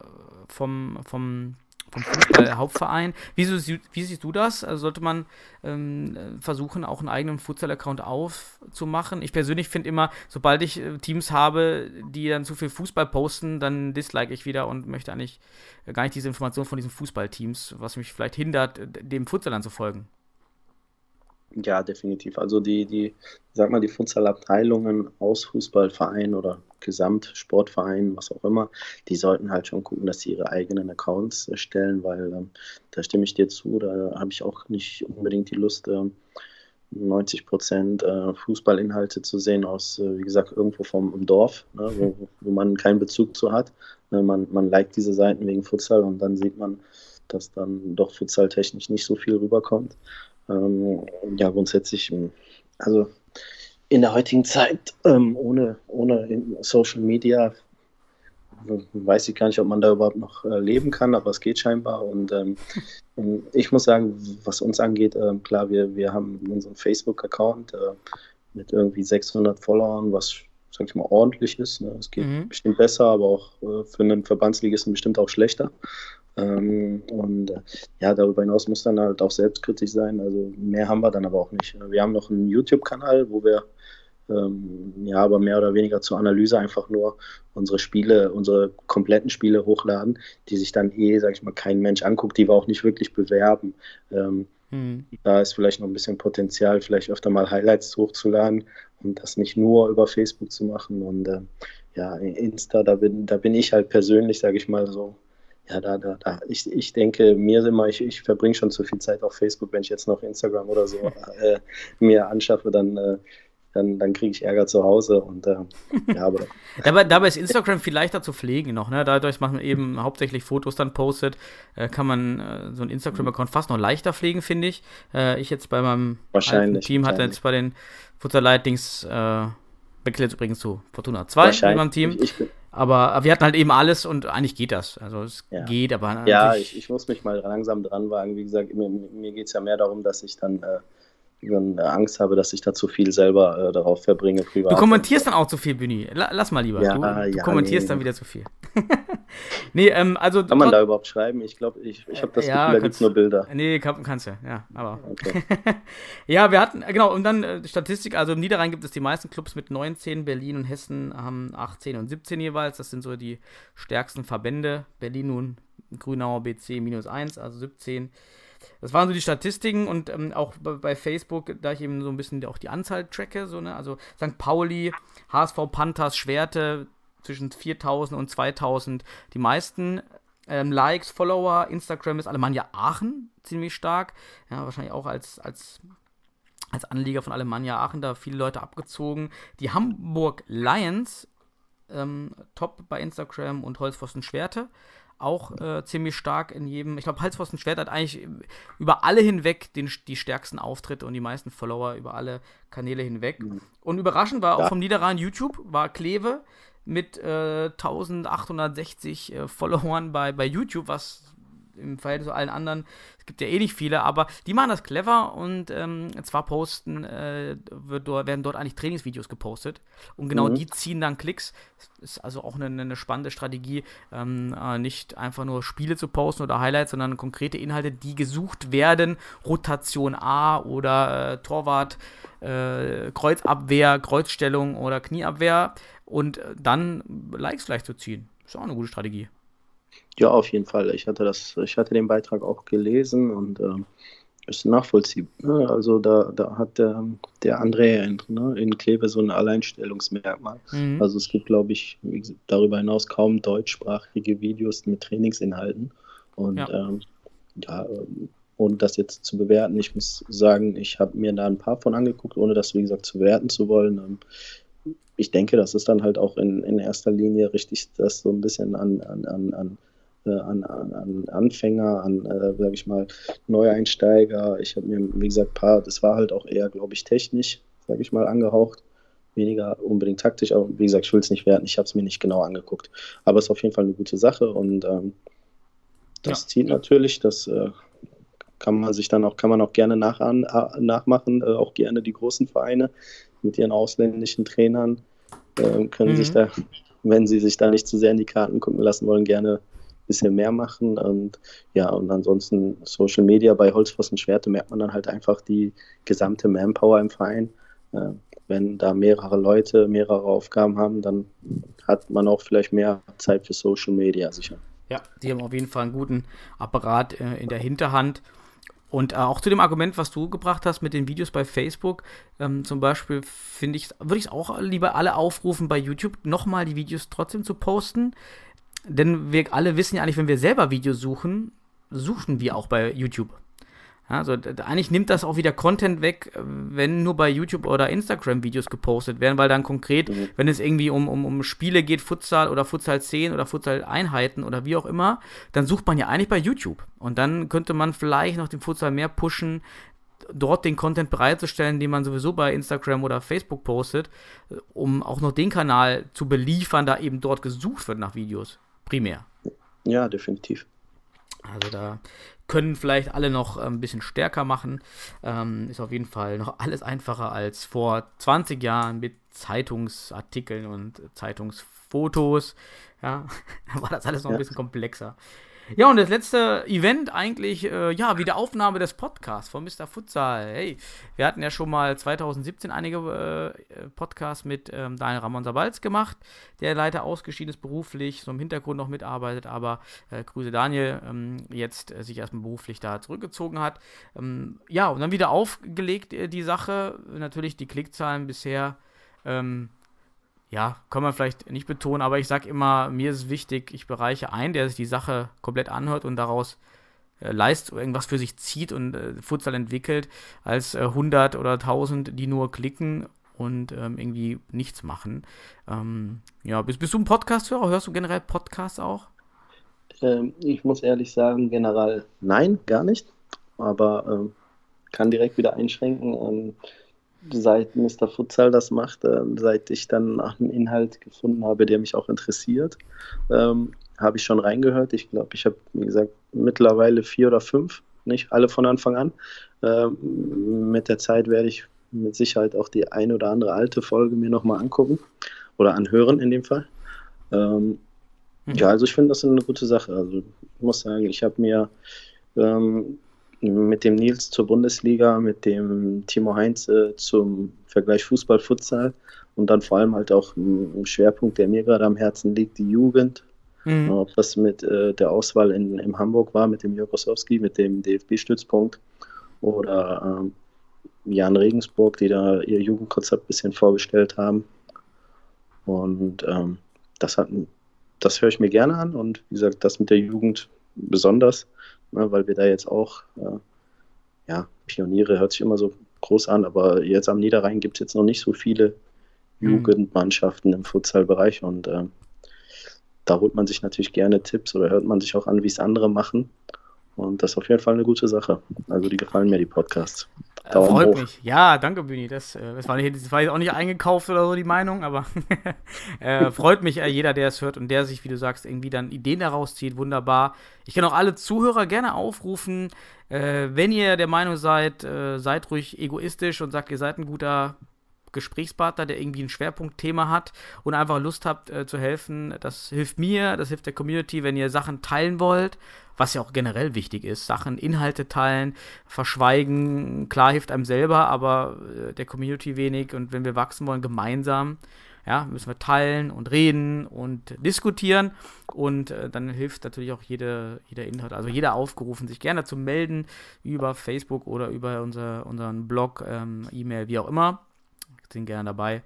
vom, vom vom Fußball-Hauptverein. Wie, wie, siehst du das? Also sollte man ähm, versuchen, auch einen eigenen Futsal-Account aufzumachen? Ich persönlich finde immer, sobald ich äh, Teams habe, die dann zu viel Fußball posten, dann dislike ich wieder und möchte eigentlich gar nicht diese Information von diesen Fußballteams, was mich vielleicht hindert, dem Futsal zu folgen. Ja, definitiv. Also die, die, sag mal, die Futsalabteilungen aus Fußballvereinen oder Gesamtsportvereinen, was auch immer, die sollten halt schon gucken, dass sie ihre eigenen Accounts erstellen, weil ähm, da stimme ich dir zu, da habe ich auch nicht unbedingt die Lust, äh, 90 Prozent äh, Fußballinhalte zu sehen aus, äh, wie gesagt, irgendwo vom Dorf, ne, wo, <laughs> wo, man keinen Bezug zu hat. Ne, man, man liked diese Seiten wegen Futsal und dann sieht man, dass dann doch futsaltechnisch nicht so viel rüberkommt. Ähm, ja, grundsätzlich, ähm, also in der heutigen Zeit ähm, ohne, ohne Social Media weiß ich gar nicht, ob man da überhaupt noch äh, leben kann, aber es geht scheinbar. Und ähm, ich muss sagen, was uns angeht, äh, klar, wir, wir haben unseren Facebook-Account äh, mit irgendwie 600 Followern, was, sag ich mal, ordentlich ist. Ne? Es geht mhm. bestimmt besser, aber auch äh, für einen Verbandsligisten bestimmt auch schlechter. Ähm, und äh, ja, darüber hinaus muss dann halt auch selbstkritisch sein. Also mehr haben wir dann aber auch nicht. Wir haben noch einen YouTube-Kanal, wo wir ähm, ja, aber mehr oder weniger zur Analyse einfach nur unsere Spiele, unsere kompletten Spiele hochladen, die sich dann eh, sag ich mal, kein Mensch anguckt, die wir auch nicht wirklich bewerben. Ähm, hm. Da ist vielleicht noch ein bisschen Potenzial, vielleicht öfter mal Highlights hochzuladen und das nicht nur über Facebook zu machen. Und äh, ja, Insta, da bin, da bin ich halt persönlich, sage ich mal so, ja, da, da, da. Ich, ich denke, mir immer, ich, ich verbringe schon zu viel Zeit auf Facebook, wenn ich jetzt noch Instagram oder so <laughs> äh, mir anschaffe, dann, äh, dann, dann kriege ich Ärger zu Hause. Und äh, ja, aber. <laughs> dabei, dabei ist Instagram viel leichter zu pflegen noch, ne? Dadurch, man eben hauptsächlich Fotos dann postet, äh, kann man äh, so ein Instagram-Account fast noch leichter pflegen, finde ich. Äh, ich jetzt bei meinem Team hatte jetzt bei den Futter Lightings äh, wechselt übrigens zu Fortuna 2 in meinem Team. Ich, ich, aber wir hatten halt eben alles und eigentlich geht das. Also es ja. geht, aber. Ja, ich, ich, muss mich mal langsam dran wagen. Wie gesagt, mir, mir geht es ja mehr darum, dass ich dann, äh, dann Angst habe, dass ich da zu viel selber äh, darauf verbringe. Privat. Du kommentierst dann auch zu viel, Bühni. Lass mal lieber. Ja, du, du ja, kommentierst nee. dann wieder zu viel. <laughs> nee, ähm, also. Kann man da überhaupt schreiben? Ich glaube, ich, ich habe das Ja, Gefühl, da gibt es nur Bilder. Nee, kann, kannst du, ja. Aber. <laughs> Okay. <laughs> ja, wir hatten, genau, und dann äh, Statistik, also im Niederrhein gibt es die meisten Clubs mit 19, Berlin und Hessen haben 18 und 17 jeweils. Das sind so die stärksten Verbände. Berlin nun Grünauer BC minus 1, also 17. Das waren so die Statistiken und ähm, auch bei, Facebook, da ich eben so ein bisschen auch die Anzahl tracke, so, ne? Also St. Pauli, HSV Panthers, Schwerte zwischen 4000 und 2000 die meisten. Ähm, Likes, Follower, Instagram ist Alemannia Aachen ziemlich stark. Ja, wahrscheinlich auch als, als, als Anlieger von Alemannia Aachen da viele Leute abgezogen. Die Hamburg Lions, ähm, top bei Instagram und Holzpfosten Schwerte auch äh, ziemlich stark in jedem. Ich glaube, Halspfosten Schwert hat eigentlich über alle hinweg den, die stärksten Auftritte und die meisten Follower über alle Kanäle hinweg. Und überraschend war auch Ja. vom Niederrhein YouTube, war Kleve mit äh, 1860 äh, Followern bei, bei YouTube, was im Verhältnis zu allen anderen, es gibt ja eh nicht viele, aber die machen das clever und ähm, zwar posten, äh, wird werden dort eigentlich Trainingsvideos gepostet und genau Mhm. die ziehen dann Klicks. Ist also auch eine, eine spannende Strategie, ähm, äh, nicht einfach nur Spiele zu posten oder Highlights, sondern konkrete Inhalte, die gesucht werden. Rotation A oder äh, Torwart, äh, Kreuzabwehr, Kreuzstellung oder Knieabwehr und äh, dann Likes gleich zu ziehen. Ist auch eine gute Strategie. Ja, auf jeden Fall. Ich hatte das, ich hatte den Beitrag auch gelesen und ähm, ist nachvollziehbar. Ne? Also da, da hat der, der André in, ne, in Kleve so ein Alleinstellungsmerkmal. Mhm. Also es gibt, glaube ich, darüber hinaus kaum deutschsprachige Videos mit Trainingsinhalten. Und Ja. ähm, ja ähm, ohne das jetzt zu bewerten, ich muss sagen, ich habe mir da ein paar von angeguckt, ohne das, wie gesagt, zu bewerten zu wollen. Ähm, ich denke, das ist dann halt auch in, in erster Linie richtig, das so ein bisschen an, an, an, an, an, an, an Anfänger, an, äh, sag ich mal, Neueinsteiger. Ich habe mir, wie gesagt, paar, das war halt auch eher, glaube ich, technisch, sage ich mal, angehaucht. Weniger unbedingt taktisch, aber wie gesagt, ich will es nicht werten, ich habe es mir nicht genau angeguckt. Aber es ist auf jeden Fall eine gute Sache und ähm, das Ja. zieht natürlich, das äh, kann man sich dann auch, kann man auch gerne äh, nachmachen, äh, auch gerne die großen Vereine mit ihren ausländischen Trainern äh, können Mhm. sich da, wenn sie sich da nicht zu sehr in die Karten gucken lassen wollen, gerne bisschen mehr machen. Und ja, und ansonsten Social Media bei Holzpfosten Schwerte merkt man dann halt einfach die gesamte Manpower im Verein. Äh, wenn da mehrere Leute mehrere Aufgaben haben, dann hat man auch vielleicht mehr Zeit für Social Media sicher. Ja, die haben auf jeden Fall einen guten Apparat äh, in der Hinterhand. Und äh, auch zu dem Argument, was du gebracht hast mit den Videos bei Facebook, ähm, zum Beispiel, finde ich, würde ich es auch lieber alle aufrufen, bei YouTube nochmal die Videos trotzdem zu posten. Denn wir alle wissen ja eigentlich, wenn wir selber Videos suchen, suchen wir auch bei YouTube. Ja, also eigentlich nimmt das auch wieder Content weg, äh, wenn nur bei YouTube oder Instagram Videos gepostet werden, weil dann konkret, Mhm. wenn es irgendwie um, um, um Spiele geht, Futsal oder Futsal 10 oder Futsal Einheiten oder wie auch immer, dann sucht man ja eigentlich bei YouTube. Und dann könnte man vielleicht noch den Futsal mehr pushen, dort den Content bereitzustellen, den man sowieso bei Instagram oder Facebook postet, äh, um auch noch den Kanal zu beliefern, da eben dort gesucht wird nach Videos. Primär. Ja, definitiv. Also da können vielleicht alle noch äh, ein bisschen stärker machen. Ähm, ist auf jeden Fall noch alles einfacher als vor 20 Jahren mit Zeitungsartikeln und Zeitungsfotos. Ja, <laughs> da war das alles noch ein bisschen komplexer. Ja, und das letzte Event eigentlich, äh, ja, Wiederaufnahme des Podcasts von Mr. Futsal. Hey, wir hatten ja schon mal 2017 einige äh, Podcasts mit ähm, Daniel Ramon Sabalz gemacht, der leider ausgeschieden ist beruflich, so im Hintergrund noch mitarbeitet, aber äh, Grüße Daniel ähm, jetzt äh, sich erstmal beruflich da zurückgezogen hat. Ähm, ja, und dann wieder aufgelegt äh, die Sache. Natürlich die Klickzahlen bisher ähm, ja, kann man vielleicht nicht betonen, aber ich sag immer, mir ist wichtig, ich bereiche ein, der sich die Sache komplett anhört und daraus äh, leist, irgendwas für sich zieht und äh, Futsal entwickelt, als äh, 100 oder 1000, die nur klicken und ähm, irgendwie nichts machen. Ähm, ja, bist, bist du ein Podcast-Hörer? Hörst du generell Podcasts auch? Ähm, ich muss ehrlich sagen, generell nein, gar nicht. Aber ähm, kann direkt wieder einschränken. Ähm, seit Mr. Futsal das macht, äh, seit ich dann einem Inhalt gefunden habe, der mich auch interessiert, ähm, habe ich schon reingehört. Ich glaube, ich habe, wie gesagt, mittlerweile vier oder fünf nicht alle von Anfang an. Ähm, mit der Zeit werde ich mit Sicherheit auch die eine oder andere alte Folge mir nochmal angucken oder anhören in dem Fall. Ähm, mhm. Ja, also ich finde das eine gute Sache. Also ich muss sagen, ich habe mir ähm, mit dem Nils zur Bundesliga, mit dem Timo Heinze zum Vergleich Fußball-Futsal und dann vor allem halt auch ein Schwerpunkt, der mir gerade am Herzen liegt, die Jugend. Mhm. Ob das mit äh, der Auswahl in, in Hamburg war, mit dem Jokosowski, mit dem DFB-Stützpunkt oder ähm, Jan Regensburg, die da ihr Jugendkonzept ein bisschen vorgestellt haben. Und ähm, das, hat, das höre ich mir gerne an und wie gesagt, das mit der Jugend besonders, ne, weil wir da jetzt auch, äh, ja, Pioniere hört sich immer so groß an, aber jetzt am Niederrhein gibt es jetzt noch nicht so viele mhm. Jugendmannschaften im Futsalbereich und äh, da holt man sich natürlich gerne Tipps oder hört man sich auch an, wie es andere machen. Und das ist auf jeden Fall eine gute Sache. Also die gefallen mir, die Podcasts. Äh, Daumen Freut hoch. mich. Ja, danke, Büni. Das, äh, das, war nicht, das war jetzt auch nicht eingekauft oder so, die Meinung, aber <laughs> äh, freut mich äh, jeder, der es hört und der sich, wie du sagst, irgendwie dann Ideen daraus zieht. Wunderbar. Ich kann auch alle Zuhörer gerne aufrufen, äh, wenn ihr der Meinung seid, äh, seid ruhig egoistisch und sagt, ihr seid ein guter Gesprächspartner, der irgendwie ein Schwerpunktthema hat und einfach Lust habt äh, zu helfen. Das hilft mir, das hilft der Community, wenn ihr Sachen teilen wollt, was ja auch generell wichtig ist. Sachen, Inhalte teilen, verschweigen, klar hilft einem selber, aber äh, der Community wenig und wenn wir wachsen wollen, gemeinsam. Ja, müssen wir teilen und reden und diskutieren und äh, dann hilft natürlich auch jede, jeder Inhalt. Also jeder aufgerufen, sich gerne zu melden über Facebook oder über unser, unseren Blog, ähm, E-Mail, wie auch immer sind gerne dabei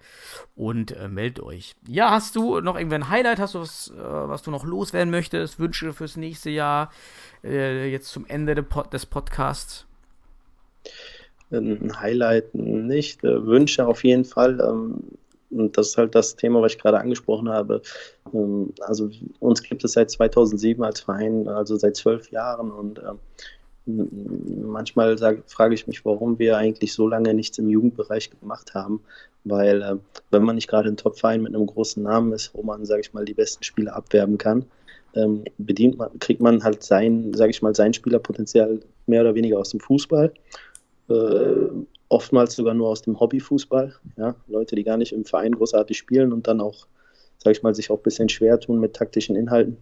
und äh, meldet euch. Ja, hast du noch irgendwie ein Highlight? Hast du was, äh, was du noch loswerden möchtest? Wünsche fürs nächste Jahr, äh, jetzt zum Ende de Pod des Podcasts? Ein Highlight nicht, äh, Wünsche auf jeden Fall. Ähm, und das ist halt das Thema, was ich gerade angesprochen habe. Ähm, also uns gibt es seit 2007 als Verein, also seit zwölf Jahren und ähm, manchmal sag, frage ich mich, warum wir eigentlich so lange nichts im Jugendbereich gemacht haben. Weil, äh, wenn man nicht gerade ein Top-Verein mit einem großen Namen ist, wo man, sage ich mal, die besten Spieler abwerben kann, ähm, bedient man, kriegt man halt sein, sage ich mal, sein Spielerpotenzial mehr oder weniger aus dem Fußball. Äh, oftmals sogar nur aus dem Hobbyfußball. Ja? Leute, die gar nicht im Verein großartig spielen und dann auch, sage ich mal, sich auch ein bisschen schwer tun mit taktischen Inhalten.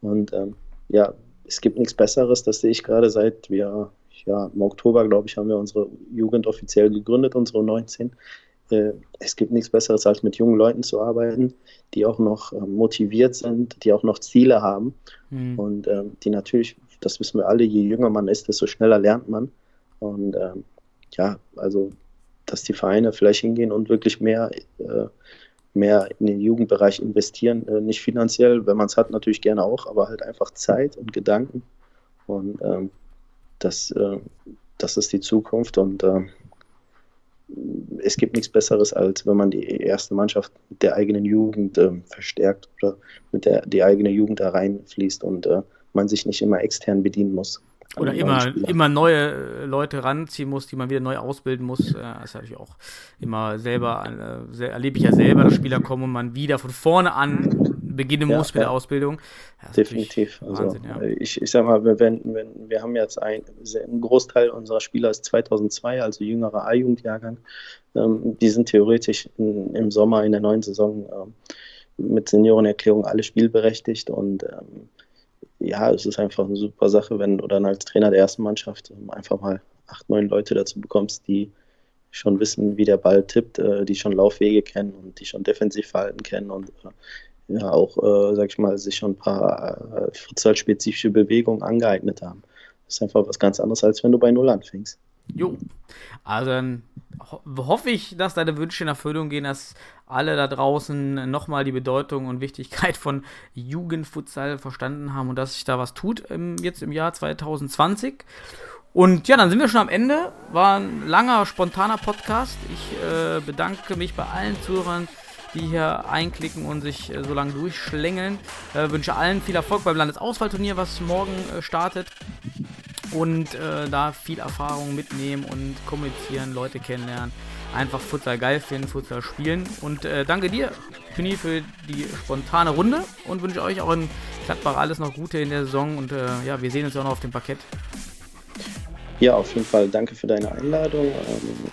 Und ähm, ja, es gibt nichts Besseres, das sehe ich gerade seit wir, ja, im Oktober, glaube ich, haben wir unsere Jugend offiziell gegründet, unsere 19. Äh, es gibt nichts Besseres, als mit jungen Leuten zu arbeiten, die auch noch äh, motiviert sind, die auch noch Ziele haben mhm. und ähm, die natürlich, das wissen wir alle, je jünger man ist, desto schneller lernt man. Und ähm, ja, also, dass die Vereine vielleicht hingehen und wirklich mehr äh, mehr in den Jugendbereich investieren. Äh, nicht finanziell, wenn man es hat, natürlich gerne auch, aber halt einfach Zeit und Gedanken. Und ähm, das, äh, das ist die Zukunft. Und äh, es gibt nichts Besseres, als wenn man die erste Mannschaft mit der eigenen Jugend äh, verstärkt oder mit der die eigene Jugend da reinfließt und äh, man sich nicht immer extern bedienen muss. Oder immer, immer neue äh, Leute ranziehen muss, die man wieder neu ausbilden muss. Äh, das ist natürlich auch immer selber, äh, erlebe ich ja selber, dass Spieler kommen und man wieder von vorne an beginnen ja, muss mit ja. der Ausbildung. Definitiv. Also, Wahnsinn, ja. ich, ich sag mal, wenn, wenn, wir haben jetzt ein, ein Großteil unserer Spieler ist 2002, also jüngerer A-Jugendjahrgang. Ähm, die sind theoretisch in, im Sommer in der neuen Saison ähm, mit Seniorenerklärung alle spielberechtigt und ähm, ja, es ist einfach eine super Sache, wenn du dann als Trainer der ersten Mannschaft ähm, einfach mal acht, neun Leute dazu bekommst, die schon wissen, wie der Ball tippt, äh, die schon Laufwege kennen und die schon Defensivverhalten kennen und äh, ja auch, äh, sag ich mal, sich schon ein paar äh, Bewegungen angeeignet haben. Das ist einfach was ganz anderes, als wenn du bei Null anfängst. Jo. Also dann ho hoffe ich, dass deine Wünsche in Erfüllung gehen, dass alle da draußen nochmal die Bedeutung und Wichtigkeit von Jugendfutsal verstanden haben und dass sich da was tut im, jetzt im Jahr 2020. Und ja, dann sind wir schon am Ende. War ein langer, spontaner Podcast. Ich äh, bedanke mich bei allen Zuhörern, die hier einklicken und sich äh, so lange durchschlängeln. Äh, wünsche allen viel Erfolg beim Landesauswahlturnier, was morgen äh, startet und äh, da viel Erfahrung mitnehmen und kommunizieren, Leute kennenlernen. Einfach Futsal geil finden, Futsal spielen. Und äh, danke dir, Pini, für die spontane Runde und wünsche euch auch in Gladbach alles noch Gute in der Saison. Und äh, ja, wir sehen uns auch noch auf dem Parkett. Ja, auf jeden Fall danke für deine Einladung. Ähm,